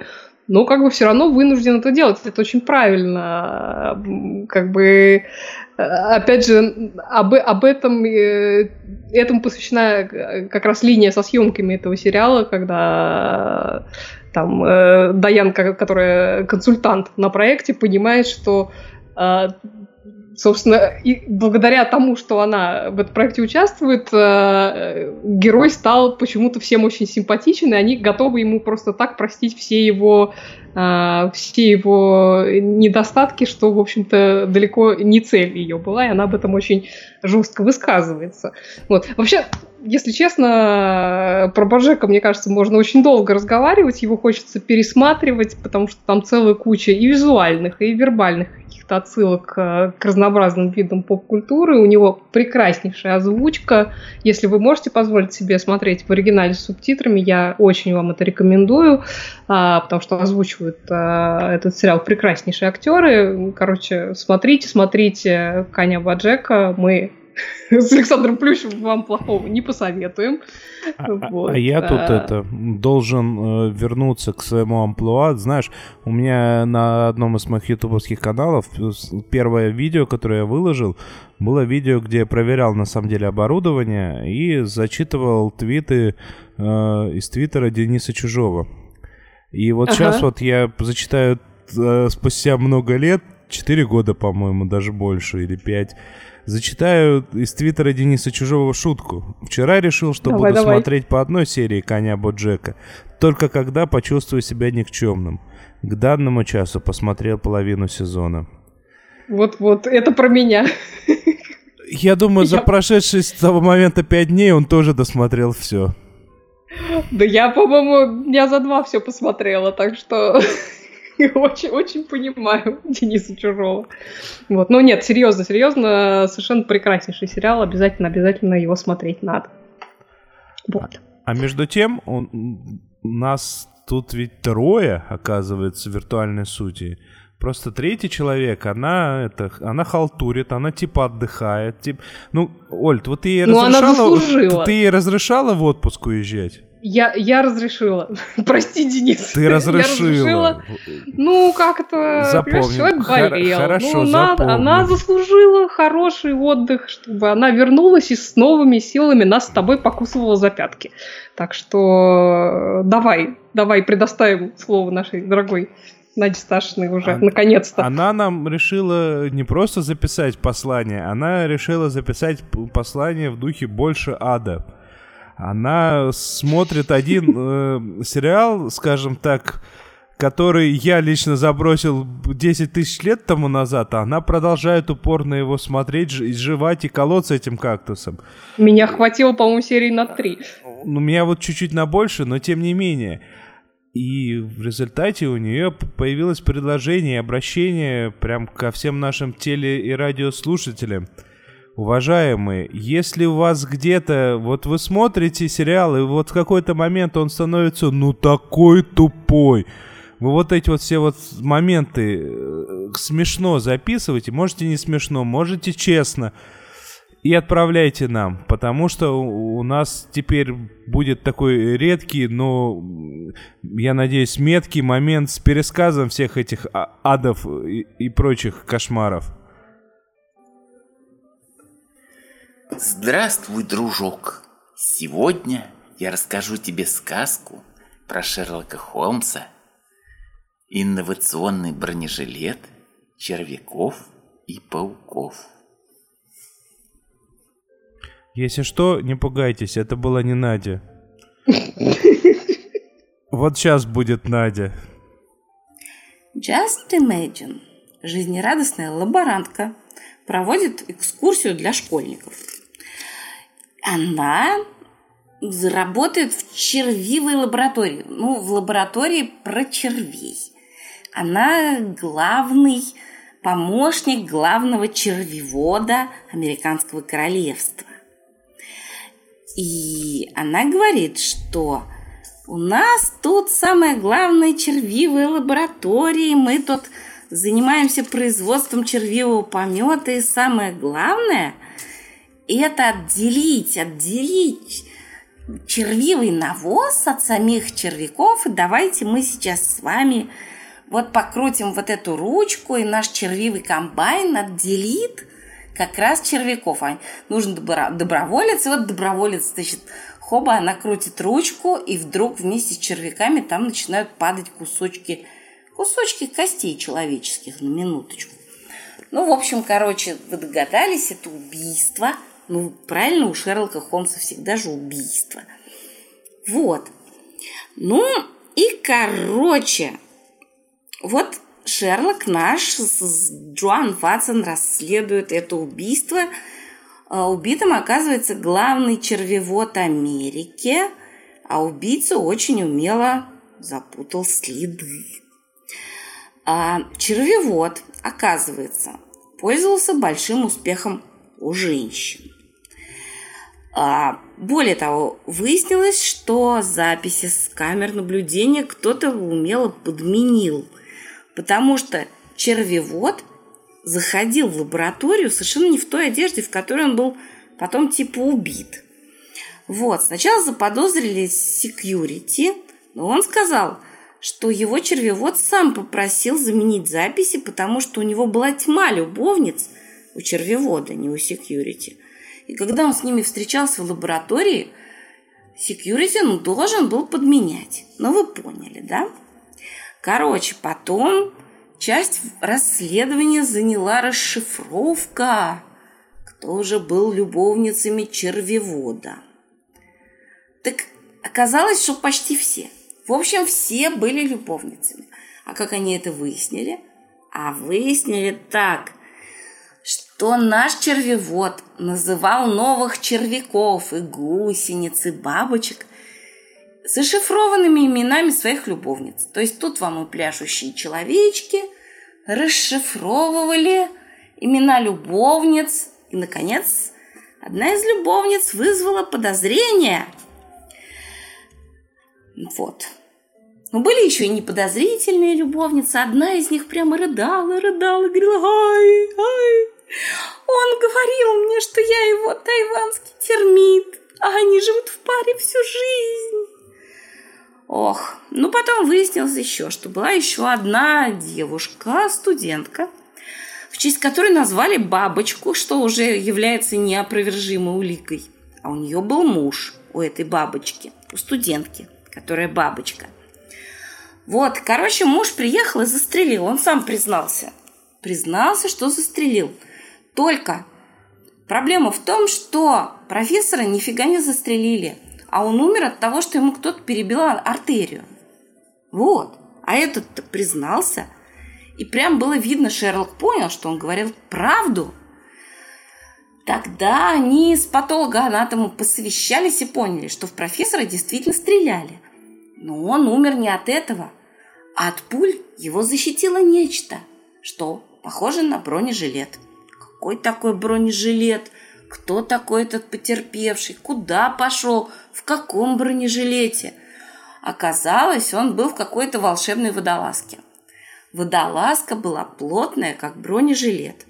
но как бы все равно вынужден это делать. Это очень правильно. Как бы, э, опять же, об, об этом, этому посвящена как раз линия со съемками этого сериала, когда там э, Даян, которая консультант на проекте, понимает, что э, собственно, и благодаря тому, что она в этом проекте участвует, э, герой стал почему-то всем очень симпатичен, и они готовы ему просто так простить все его, э, все его недостатки, что, в общем-то, далеко не цель ее была, и она об этом очень жестко высказывается. Вот. Вообще, если честно, про Божека, мне кажется, можно очень долго разговаривать, его хочется пересматривать, потому что там целая куча и визуальных, и вербальных каких-то отсылок э, к разнообразным видам поп-культуры. У него прекраснейшая озвучка. Если вы можете позволить себе смотреть в оригинале с субтитрами, я очень вам это рекомендую, а, потому что озвучивают а, этот сериал прекраснейшие актеры. Короче, смотрите, смотрите Каня Баджека. Мы с Александром Плющевым вам плохого не посоветуем. А, а вот. а я тут а... это должен э, вернуться к своему амплуа. Знаешь, у меня на одном из моих ютубовских каналов первое видео, которое я выложил, было видео, где я проверял на самом деле оборудование и зачитывал твиты э, из твиттера Дениса Чужого. И вот ага. сейчас вот я зачитаю э, спустя много лет, 4 года, по-моему, даже больше, или 5, Зачитаю из твиттера Дениса Чужого шутку. Вчера решил, что давай, буду давай. смотреть по одной серии «Коня Боджека», только когда почувствую себя никчемным. К данному часу посмотрел половину сезона. Вот-вот, это про меня. Я думаю, за прошедшие с того момента пять дней он тоже досмотрел все. Да я, по-моему, дня за два все посмотрела, так что очень, очень понимаю Дениса Чужого. Вот. Но нет, серьезно, серьезно, совершенно прекраснейший сериал. Обязательно, обязательно его смотреть надо. Вот. А, между тем, он, нас тут ведь трое, оказывается, виртуальной сути. Просто третий человек, она это, она халтурит, она типа отдыхает, типа. Ну, Оль, вот ты ей ну, разрешала, ты ей разрешала в отпуск уезжать? Я, я разрешила. Прости, Денис. Ты разрешила. Я разрешила. Ну, как-то... Человек болел. Хорошо, ну, надо, она заслужила хороший отдых, чтобы она вернулась и с новыми силами нас с тобой покусывала за пятки. Так что давай, давай предоставим слово нашей дорогой Наде Сташиной уже, а, наконец-то. Она нам решила не просто записать послание, она решила записать послание в духе «больше ада» она смотрит один э, сериал, скажем так, который я лично забросил 10 тысяч лет тому назад, а она продолжает упорно его смотреть, жевать и колоться этим кактусом. Меня хватило, по-моему, серии на 3. Ну, меня вот чуть-чуть на больше, но тем не менее. И в результате у нее появилось предложение, обращение прям ко всем нашим теле- и радиослушателям – Уважаемые, если у вас где-то, вот вы смотрите сериал, и вот в какой-то момент он становится, ну, такой тупой, вы вот эти вот все вот моменты э, смешно записывайте, можете не смешно, можете честно, и отправляйте нам, потому что у нас теперь будет такой редкий, но, я надеюсь, меткий момент с пересказом всех этих а, адов и, и прочих кошмаров. Здравствуй, дружок! Сегодня я расскажу тебе сказку про Шерлока Холмса, инновационный бронежилет, червяков и пауков. Если что, не пугайтесь, это была не Надя. Вот сейчас будет Надя. Just imagine. Жизнерадостная лаборантка проводит экскурсию для школьников – она работает в червивой лаборатории. Ну, в лаборатории про червей. Она главный помощник главного червевода американского королевства. И она говорит, что у нас тут самая главная червивая лаборатория, мы тут занимаемся производством червивого помета, и самое главное – это отделить, отделить червивый навоз от самих червяков. И давайте мы сейчас с вами вот покрутим вот эту ручку, и наш червивый комбайн отделит как раз червяков. А нужен доброволец, и вот доброволец, значит, хоба, она крутит ручку, и вдруг вместе с червяками там начинают падать кусочки, кусочки костей человеческих, на минуточку. Ну, в общем, короче, вы догадались, это убийство – ну, правильно, у Шерлока Холмса всегда же убийство. Вот. Ну, и короче, вот Шерлок наш с Джоан Ватсон расследует это убийство. А убитым оказывается главный червевод Америки, а убийца очень умело запутал следы. А червевод, оказывается, пользовался большим успехом у женщин. А, более того, выяснилось, что записи с камер наблюдения кто-то умело подменил, потому что червевод заходил в лабораторию совершенно не в той одежде, в которой он был потом типа убит. Вот, сначала заподозрили секьюрити, но он сказал, что его червевод сам попросил заменить записи, потому что у него была тьма любовниц у червевода, не у секьюрити. И когда он с ними встречался в лаборатории, секьюрити ну, должен был подменять. Ну, вы поняли, да? Короче, потом часть расследования заняла расшифровка, кто же был любовницами червевода. Так оказалось, что почти все. В общем, все были любовницами. А как они это выяснили? А выяснили так, что наш червевод называл новых червяков и гусениц, и бабочек зашифрованными именами своих любовниц. То есть тут вам и пляшущие человечки расшифровывали имена любовниц. И, наконец, одна из любовниц вызвала подозрение. Вот. Но были еще и неподозрительные любовницы. Одна из них прямо рыдала, рыдала, говорила, ай, ай. Он говорил мне, что я его тайванский термит, а они живут в паре всю жизнь. Ох, ну потом выяснилось еще, что была еще одна девушка, студентка, в честь которой назвали бабочку, что уже является неопровержимой уликой. А у нее был муж, у этой бабочки, у студентки, которая бабочка. Вот, короче, муж приехал и застрелил, он сам признался. Признался, что застрелил. Только проблема в том, что профессора нифига не застрелили – а он умер от того, что ему кто-то перебил артерию. Вот. А этот признался. И прям было видно, Шерлок понял, что он говорил правду. Тогда они с патологоанатомом посовещались и поняли, что в профессора действительно стреляли. Но он умер не от этого, а от пуль его защитило нечто, что похоже на бронежилет. Какой такой бронежилет? Кто такой этот потерпевший? Куда пошел? в каком бронежилете. Оказалось, он был в какой-то волшебной водолазке. Водолазка была плотная, как бронежилет.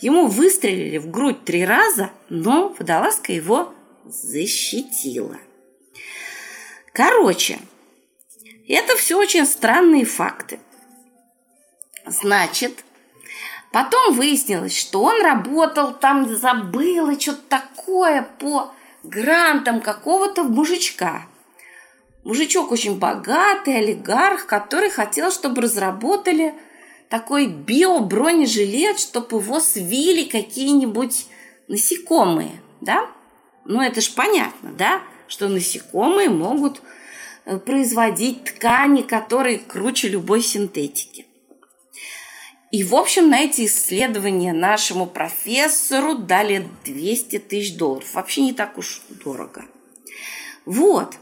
Ему выстрелили в грудь три раза, но водолазка его защитила. Короче, это все очень странные факты. Значит, потом выяснилось, что он работал там, забыла что-то такое по грантом какого-то мужичка. Мужичок очень богатый, олигарх, который хотел, чтобы разработали такой биобронежилет, чтобы его свили какие-нибудь насекомые, да? Ну, это ж понятно, да, что насекомые могут э, производить ткани, которые круче любой синтетики. И, в общем, на эти исследования нашему профессору дали 200 тысяч долларов. Вообще не так уж дорого. Вот.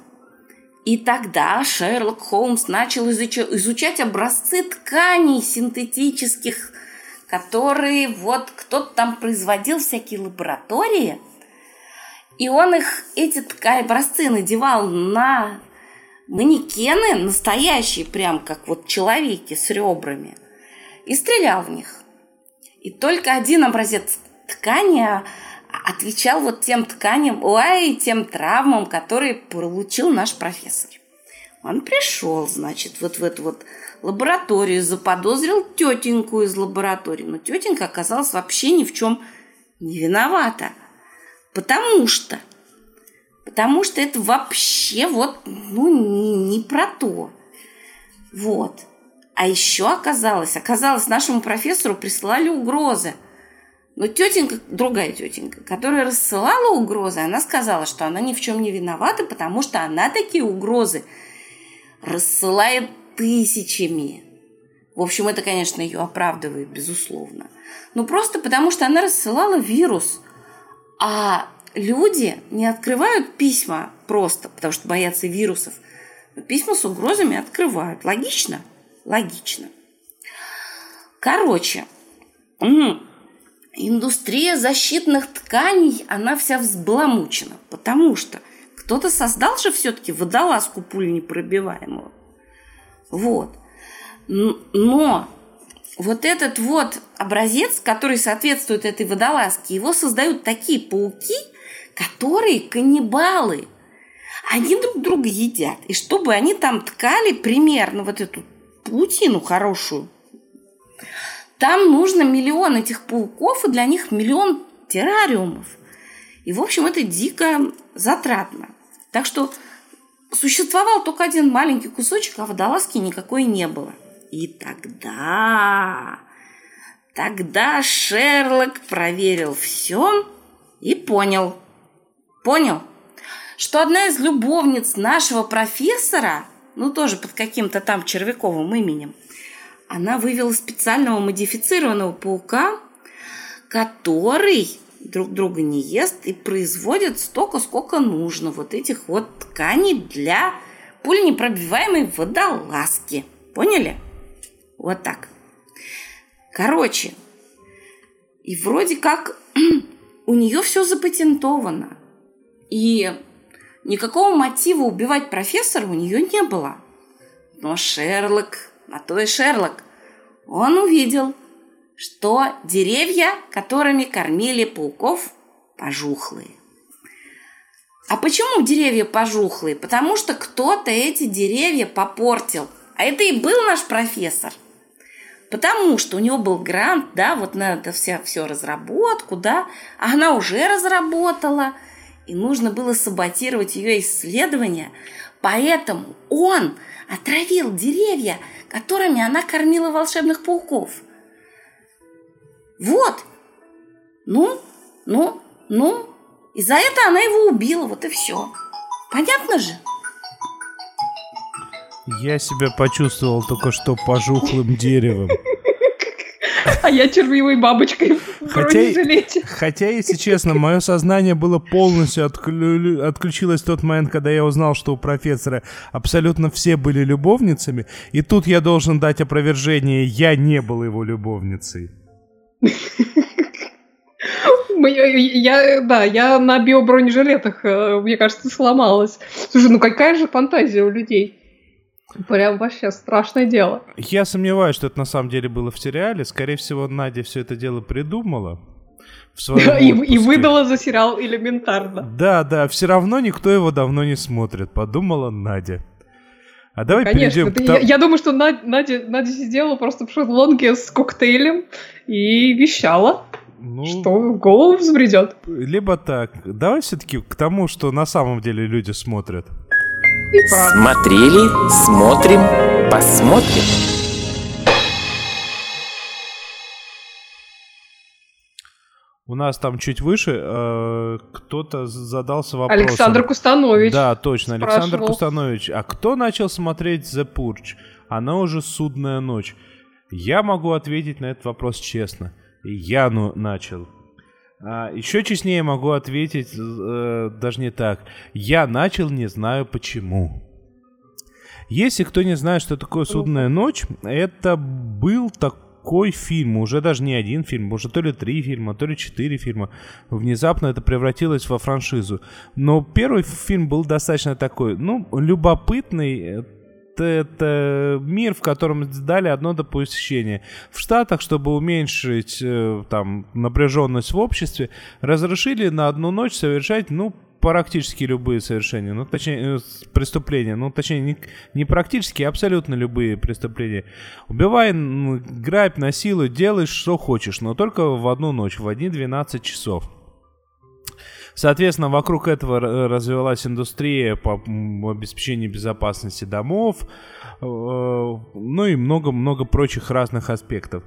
И тогда Шерлок Холмс начал изучать образцы тканей синтетических, которые вот кто-то там производил всякие лаборатории. И он их, эти ткани, образцы надевал на манекены, настоящие, прям как вот человеки с ребрами – и стрелял в них. И только один образец ткани отвечал вот тем тканям, ой, тем травмам, которые получил наш профессор. Он пришел, значит, вот в эту вот лабораторию, заподозрил тетеньку из лаборатории. Но тетенька оказалась вообще ни в чем не виновата. Потому что, потому что это вообще вот, ну, не, не про то. Вот. А еще оказалось, оказалось, нашему профессору присылали угрозы. Но тетенька, другая тетенька, которая рассылала угрозы, она сказала, что она ни в чем не виновата, потому что она такие угрозы рассылает тысячами. В общем, это, конечно, ее оправдывает, безусловно. Но просто потому, что она рассылала вирус. А люди не открывают письма просто, потому что боятся вирусов. Письма с угрозами открывают. Логично? Логично. Короче, индустрия защитных тканей, она вся взбаламучена, потому что кто-то создал же все-таки водолазку пуль непробиваемую. Вот. Но вот этот вот образец, который соответствует этой водолазке, его создают такие пауки, которые каннибалы. Они друг друга едят. И чтобы они там ткали примерно вот эту паутину хорошую, там нужно миллион этих пауков, и для них миллион террариумов. И, в общем, это дико затратно. Так что существовал только один маленький кусочек, а водолазки никакой не было. И тогда, тогда Шерлок проверил все и понял, понял, что одна из любовниц нашего профессора, ну тоже под каким-то там червяковым именем, она вывела специального модифицированного паука, который друг друга не ест и производит столько, сколько нужно вот этих вот тканей для пуленепробиваемой водолазки. Поняли? Вот так. Короче, и вроде как у нее все запатентовано. И никакого мотива убивать профессора у нее не было. Но Шерлок, а то и Шерлок, он увидел, что деревья, которыми кормили пауков, пожухлые. А почему деревья пожухлые? Потому что кто-то эти деревья попортил. А это и был наш профессор. Потому что у него был грант, да, вот на это вся, все разработку, да, а она уже разработала, и нужно было саботировать ее исследования. Поэтому он отравил деревья, которыми она кормила волшебных пауков. Вот. Ну, ну, ну. И за это она его убила, вот и все. Понятно же? Я себя почувствовал только что пожухлым деревом. А я червивой бабочкой в бронежилете. хотя, если честно, мое сознание было полностью отклю- отключилось в тот момент, когда я узнал, что у профессора абсолютно все были любовницами. И тут я должен дать опровержение, я не был его любовницей. Мы- Я, да, я на биобронежилетах, э, мне кажется, сломалась. Слушай, ну какая же фантазия у людей. Прям вообще страшное дело. Я сомневаюсь, что это на самом деле было в сериале. Скорее всего, Надя все это дело придумала. В своем И, и выдала за сериал элементарно. Да, да, все равно никто его давно не смотрит, подумала Надя. А давай Конечно, перейдем это к я, я думаю, что Надя, Надя, Надя сидела просто в шезлонге с коктейлем и вещала, Ну, что в голову взбредет. Либо так. Давай все-таки к тому, что на самом деле люди смотрят. Смотрели, смотрим, посмотрим. У нас там чуть выше э, кто-то задался вопросом. Александр Кустанович. Да, точно, Александр спрашивал. Кустанович. А кто начал смотреть The Purge? Она уже судная ночь. Я могу ответить на этот вопрос честно. Я ну, начал. А, еще честнее могу ответить, э, даже не так. Я начал, не знаю почему. Если кто не знает, что такое «Судная ночь», это был такой фильм, уже даже не один фильм, уже то ли три фильма, то ли четыре фильма. Внезапно это превратилось во франшизу. Но первый фильм был достаточно такой, ну, любопытный. Это, мир, в котором дали одно допущение. В Штатах, чтобы уменьшить э, там напряженность в обществе, разрешили на одну ночь совершать, ну, практически любые совершения, ну, точнее, э, преступления, ну, точнее, не, не практически, а абсолютно любые преступления. Убивай, грабь, насилуй, делай, что хочешь, но только в одну ночь, в одни 12 часов. Соответственно, вокруг этого развивалась индустрия по обеспечению безопасности домов, э, ну и много-много прочих разных аспектов.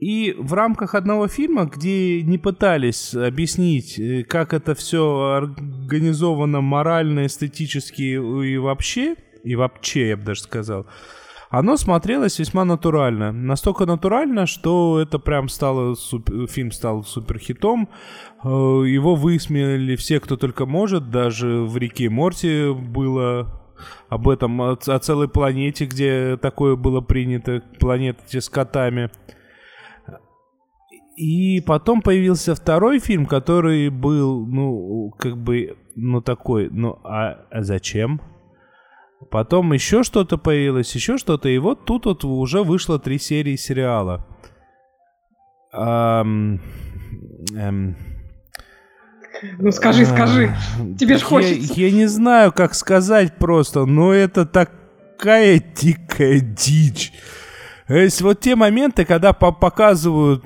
И в рамках одного фильма, где не пытались объяснить, э, как это все организовано морально, эстетически и вообще, и вообще, я бы даже сказал, оно смотрелось весьма натурально. Настолько натурально, что это прям стало, суп- фильм стал суперхитом. Э, Его высмеяли все, кто только может. Даже в реке Морти было об этом, о, о целой планете, где такое было принято, планете с котами. И потом появился второй фильм, который был, ну, как бы, ну, такой, ну, а, а зачем? Потом еще что-то появилось, еще что-то, и вот тут вот уже вышло три серии сериала. Эм, эм, ну скажи, скажи, тебе ж хочется. Я, я не знаю, как сказать просто, но это такая дикая дичь. То есть вот те моменты, когда по показывают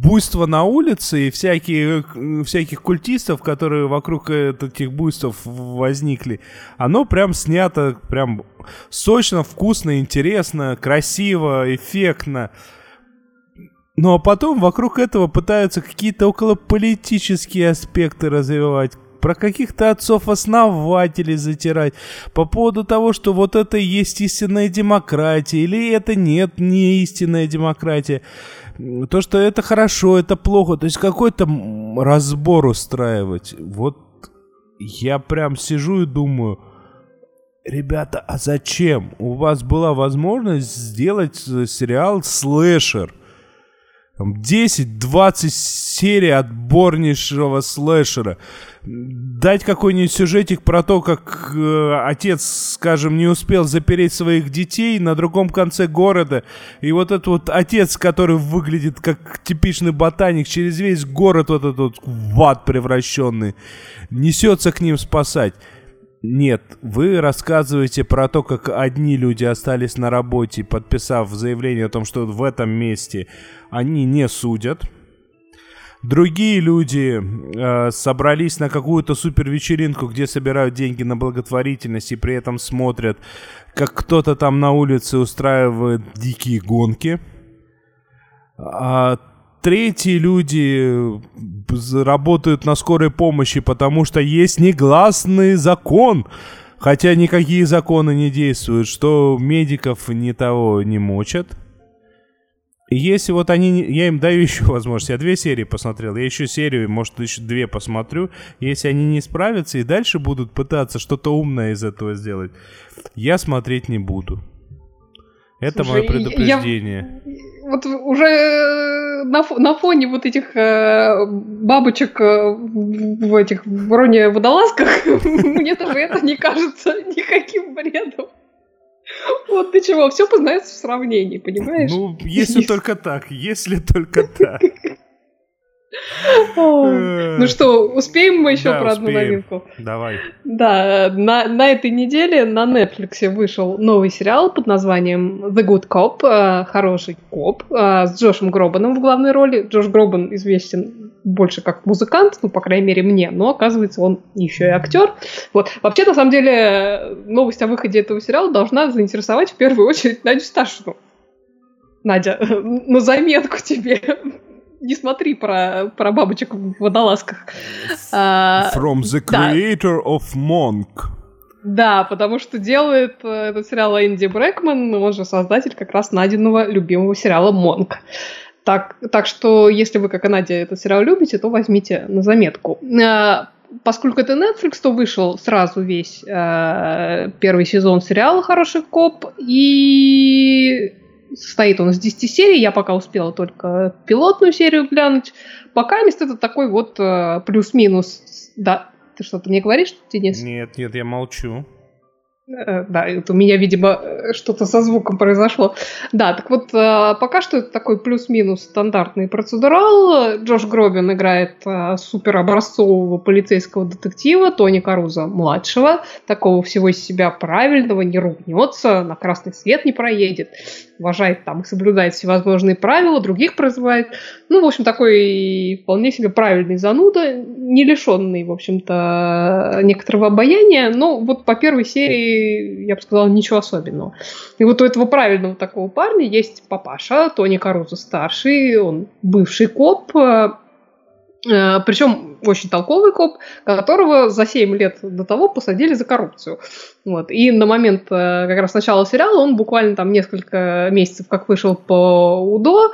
буйство на улице и всякие, всяких культистов, которые вокруг этих буйств возникли, оно прям снято прям сочно, вкусно, интересно, красиво, эффектно. Ну а потом вокруг этого пытаются какие-то околополитические аспекты развивать, про каких-то отцов-основателей затирать, по поводу того, что вот это есть истинная демократия, или это нет, не истинная демократия. То, что это хорошо, это плохо, то есть какой-то разбор устраивать. Вот я прям сижу и думаю, ребята, а зачем? У вас была возможность сделать э, сериал слэшер – 10-20 серий отборнейшего слэшера. Дать какой-нибудь сюжетик про то, как э, отец, скажем, не успел запереть своих детей на другом конце города. И вот этот вот отец, который выглядит как типичный ботаник, через весь город вот этот вот в ад превращенный, несется к ним спасать. Нет, вы рассказываете про то, как одни люди остались на работе, подписав заявление о том, что в этом месте они не судят. Другие люди э, собрались на какую-то супер вечеринку, где собирают деньги на благотворительность и при этом смотрят, как кто-то там на улице устраивает дикие гонки. А третьи люди работают на скорой помощи, потому что есть негласный закон, хотя никакие законы не действуют, что медиков ни того не мочат. Если вот они... Я им даю еще возможность. Я две серии посмотрел. Я еще серию, может, еще две посмотрю. Если они не справятся и дальше будут пытаться что-то умное из этого сделать, я смотреть не буду. Это Слушай, мое предупреждение. Я, вот уже э, на, на фоне вот этих э, бабочек э, в этих вроне водолазках мне даже это не кажется никаким бредом. Вот ты чего, все познается в сравнении, понимаешь? Ну, если только так, если только так. Ну что, успеем мы еще про одну новинку? Давай. Да, на, на этой неделе на Netflix вышел новый сериал под названием The Good Cop, э, хороший коп, э, с Джошем Гробаном в главной роли. Джош Гробан известен больше как музыкант, ну, по крайней мере, мне, но оказывается, он еще и актер. Вот. Вообще, на самом деле, новость о выходе этого сериала должна заинтересовать в первую очередь Надю Сташину. Надя, на заметку тебе не смотри про, про бабочек в водолазках. А, From the creator да. of Monk. Да, потому что делает э, этот сериал Энди Брэкман, он же создатель как раз Надиного любимого сериала «Монк». Так, так что, если вы, как и Надя, этот сериал любите, то возьмите на заметку. А, поскольку это Netflix, то вышел сразу весь э, первый сезон сериала «Хороший коп», и Состоит он из 10 серий, я пока успела только пилотную серию глянуть. Пока мест это такой вот э, плюс-минус. Да, ты что-то мне говоришь, Денис? Нет, нет, я молчу. Э, да, это у меня, видимо, что-то со звуком произошло. Да, так вот, э, пока что это такой плюс-минус стандартный процедурал. Джош Гробин играет э, суперобразцового полицейского детектива, Тони Каруза младшего, такого всего из себя правильного, не ругнется, на красный свет не проедет, уважает там и соблюдает всевозможные правила, других прозывает. Ну, в общем, такой вполне себе правильный зануда, не лишенный, в общем-то, некоторого обаяния, но вот по первой серии, я бы сказала, ничего особенного. И вот у этого правильного такого парня есть папаша, Тони Карузо старший, он бывший коп, э, причем очень толковый коп, которого за 7 лет до того посадили за коррупцию. Вот. И на момент э, как раз начала сериала он буквально там несколько месяцев как вышел по УДО,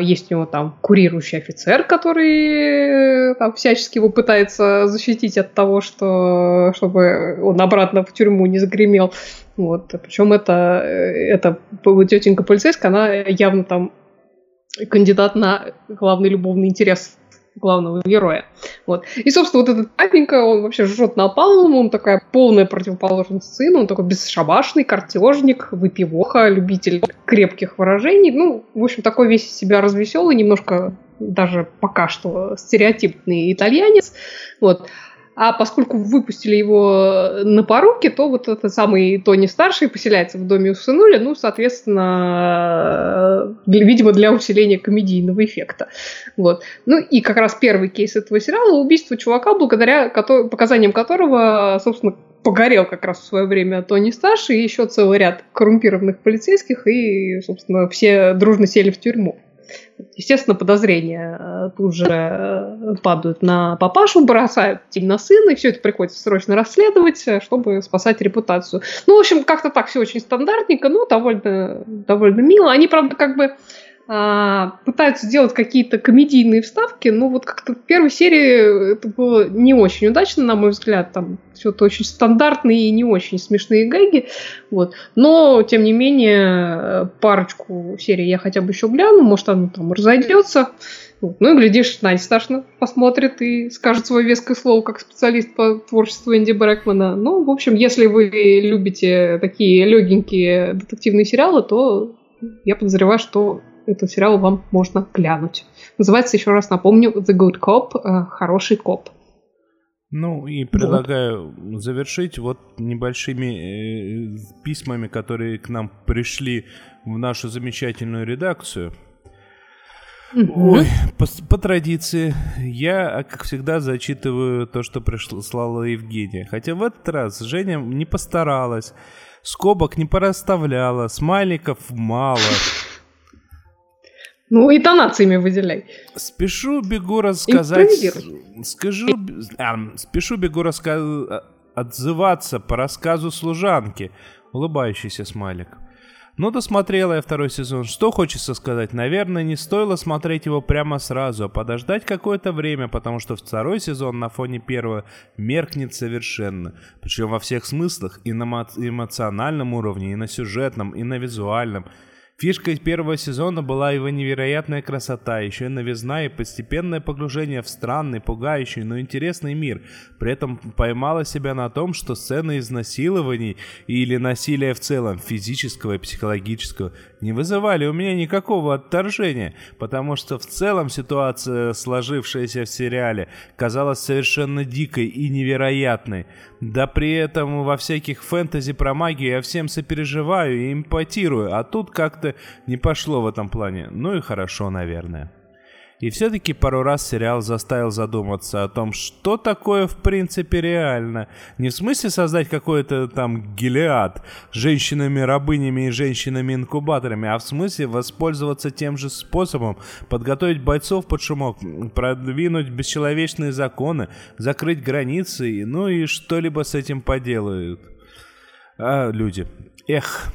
есть у него там курирующий офицер, который э, там всячески его пытается защитить от того, что чтобы он обратно в тюрьму не загремел. Вот. Причем это, э, это тетенька полицейская, она явно там кандидат на главный любовный интерес главного героя. Вот. И, собственно, вот этот папенька, он вообще жжет напалмом, он такая полная противоположность сыну, он такой бесшабашный, картежник, выпивоха, любитель крепких выражений. Ну, в общем, такой весь себя развеселый, немножко даже пока что стереотипный итальянец. Вот. А поскольку выпустили его на поруки, то вот этот самый Тони старший поселяется в доме у сынуля, ну, соответственно, для, видимо, для усиления комедийного эффекта. Вот. Ну и как раз первый кейс этого сериала – убийство чувака, благодаря показаниям которого, собственно, погорел как раз в свое время Тони старший и еще целый ряд коррумпированных полицейских, и, собственно, все дружно сели в тюрьму. Естественно, подозрения э, тут же э, падают на папашу, бросают тень на сына, и все это приходится срочно расследовать, э, чтобы спасать репутацию. Ну, в общем, как-то так все очень стандартненько, но довольно, довольно мило. Они, правда, как бы а, пытаются делать какие-то комедийные вставки, но вот как-то в первой серии это было не очень удачно, на мой взгляд, там все это очень стандартные и не очень смешные гэги, вот. Но, тем не менее, парочку серий я хотя бы еще гляну, может, она там разойдется, вот. Ну и, глядишь, Надя Сташна посмотрит и скажет свое веское слово как специалист по творчеству Энди Брэкмана. Ну, в общем, если вы любите такие легенькие детективные сериалы, то я подозреваю, что этот сериал вам можно глянуть. Называется, еще раз напомню, The Good Cop, э, хороший коп. Ну и предлагаю вот. завершить вот небольшими э, письмами, которые к нам пришли в нашу замечательную редакцию. Ой, по, по традиции, я, как всегда, зачитываю то, что прислала Евгения. Хотя в этот раз Женя не постаралась, скобок не пораставляла, смайликов мало. Ну, и тонациями выделяй. Спешу бегу рассказать... Скажу... А, спешу бегу рассказать... Отзываться по рассказу служанки. Улыбающийся смайлик. Ну, досмотрела я второй сезон. Что хочется сказать? Наверное, не стоило смотреть его прямо сразу, а подождать какое-то время, потому что второй сезон на фоне первого меркнет совершенно. Причем во всех смыслах, и на эмоциональном уровне, и на сюжетном, и на визуальном. Фишкой первого сезона была его невероятная красота, еще и новизна и постепенное погружение в странный, пугающий, но интересный мир. При этом поймала себя на том, что сцены изнасилований или насилия в целом, физического и психологического, не вызывали у меня никакого отторжения, потому что в целом ситуация, сложившаяся в сериале, казалась совершенно дикой и невероятной. Да при этом во всяких фэнтези про магию я всем сопереживаю и импотирую, а тут как-то не пошло в этом плане. Ну и хорошо, наверное. И все-таки пару раз сериал заставил задуматься о том, что такое в принципе реально. Не в смысле создать какой-то там гелиад женщинами-рабынями и женщинами-инкубаторами, а в смысле воспользоваться тем же способом, подготовить бойцов под шумок, продвинуть бесчеловечные законы, закрыть границы, ну и что-либо с этим поделают. А, люди. Эх,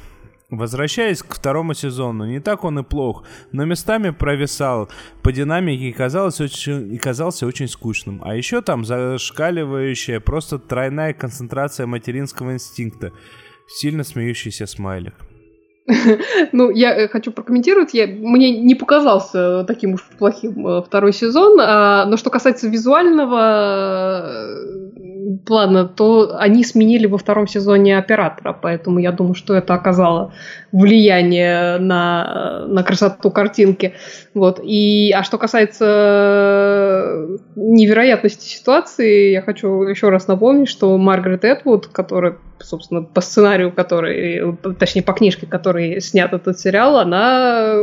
Возвращаясь к второму сезону, не так он и плох, но местами провисал по динамике и, казалось очень, и казался очень скучным. А еще там зашкаливающая, просто тройная концентрация материнского инстинкта. Сильно смеющийся смайлик. Ну, я э, хочу прокомментировать. Я, мне не показался таким уж плохим э, второй сезон. А, но что касается визуального э, плана, то они сменили во втором сезоне оператора. Поэтому я думаю, что это оказало влияние на, на красоту картинки. Вот. И, а что касается невероятности ситуации, я хочу еще раз напомнить, что Маргарет Этвуд, которая собственно, по сценарию, который, точнее, по книжке, который снят этот сериал, она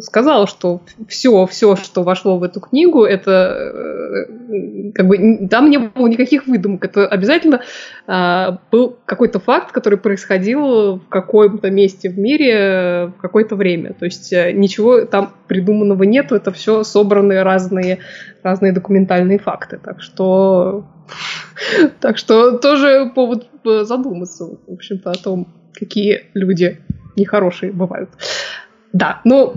сказала, что все, все, что вошло в эту книгу, это э, как бы там не было никаких выдумок. Это обязательно а, был какой-то факт, который происходил в каком-то месте в мире в какое-то время. То есть э, ничего там придуманного нету, это все собранные разные, разные документальные факты. Так что так что тоже повод э, задуматься, в общем-то, о том, какие люди нехорошие бывают. Да, ну,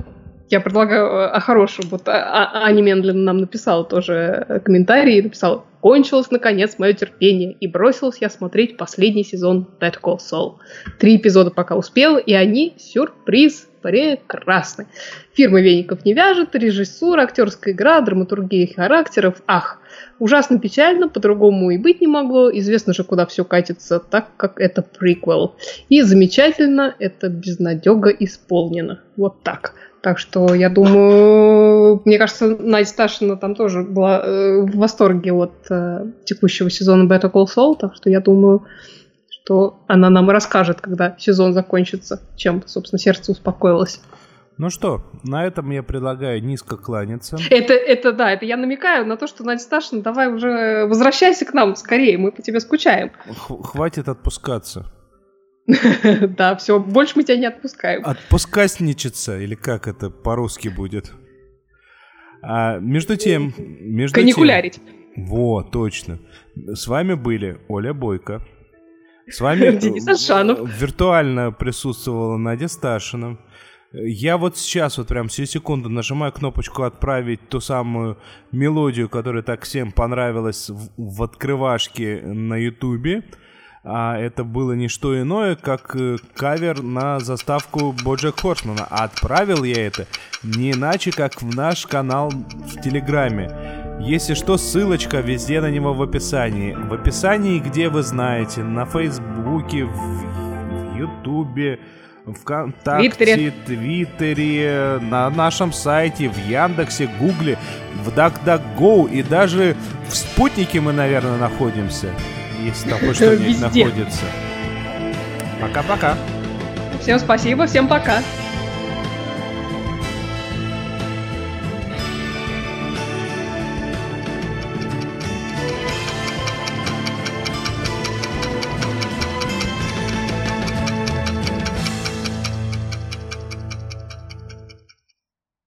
я предлагаю э, о хорошем. Вот а, а, Аня Мендлин нам написала тоже комментарий, написала «Кончилось, наконец, мое терпение, и бросилась я смотреть последний сезон Better Call Saul. Три эпизода пока успел, и они сюрприз. Прекрасны. Фирма веников не вяжет, режиссура, актерская игра, драматургия характеров. Ах, ужасно печально, по-другому и быть не могло. Известно же, куда все катится, так как это приквел. И замечательно, это безнадега исполнено. Вот так. Так что я думаю, мне кажется, Надя Сташина там тоже была э, в восторге от э, текущего сезона Better Call Saul, так что я думаю, что она нам расскажет, когда сезон закончится, чем, собственно, сердце успокоилось. Ну что, на этом я предлагаю низко кланяться. Это, это да, это я намекаю на то, что Надя Сташина, давай уже возвращайся к нам скорее, мы по тебе скучаем. Х- хватит отпускаться. Да, все, больше мы тебя не отпускаем. Отпускасничаться, или как это по-русски будет? А, между тем... Между Каникулярить. Тем, вот, точно. С вами были Оля Бойко. С вами Денис Ашанов. виртуально присутствовала Надя Сташина. Я вот сейчас, вот прям всю секунду нажимаю кнопочку «Отправить» ту самую мелодию, которая так всем понравилась в, в открывашке на Ютубе. А это было не что иное, как э, кавер на заставку Боджек Хорсмана. А отправил я это не иначе, как в наш канал в Телеграме. Если что, ссылочка везде на него в описании. В описании, где вы знаете, на Фейсбуке, в Ютубе, ВКонтакте, Твиттере. Твиттере, на нашем сайте, в Яндексе, Гугле, в DuckDuckGo и даже в Спутнике мы, наверное, находимся, если хоть что-нибудь находится. Пока-пока. Всем спасибо, всем пока.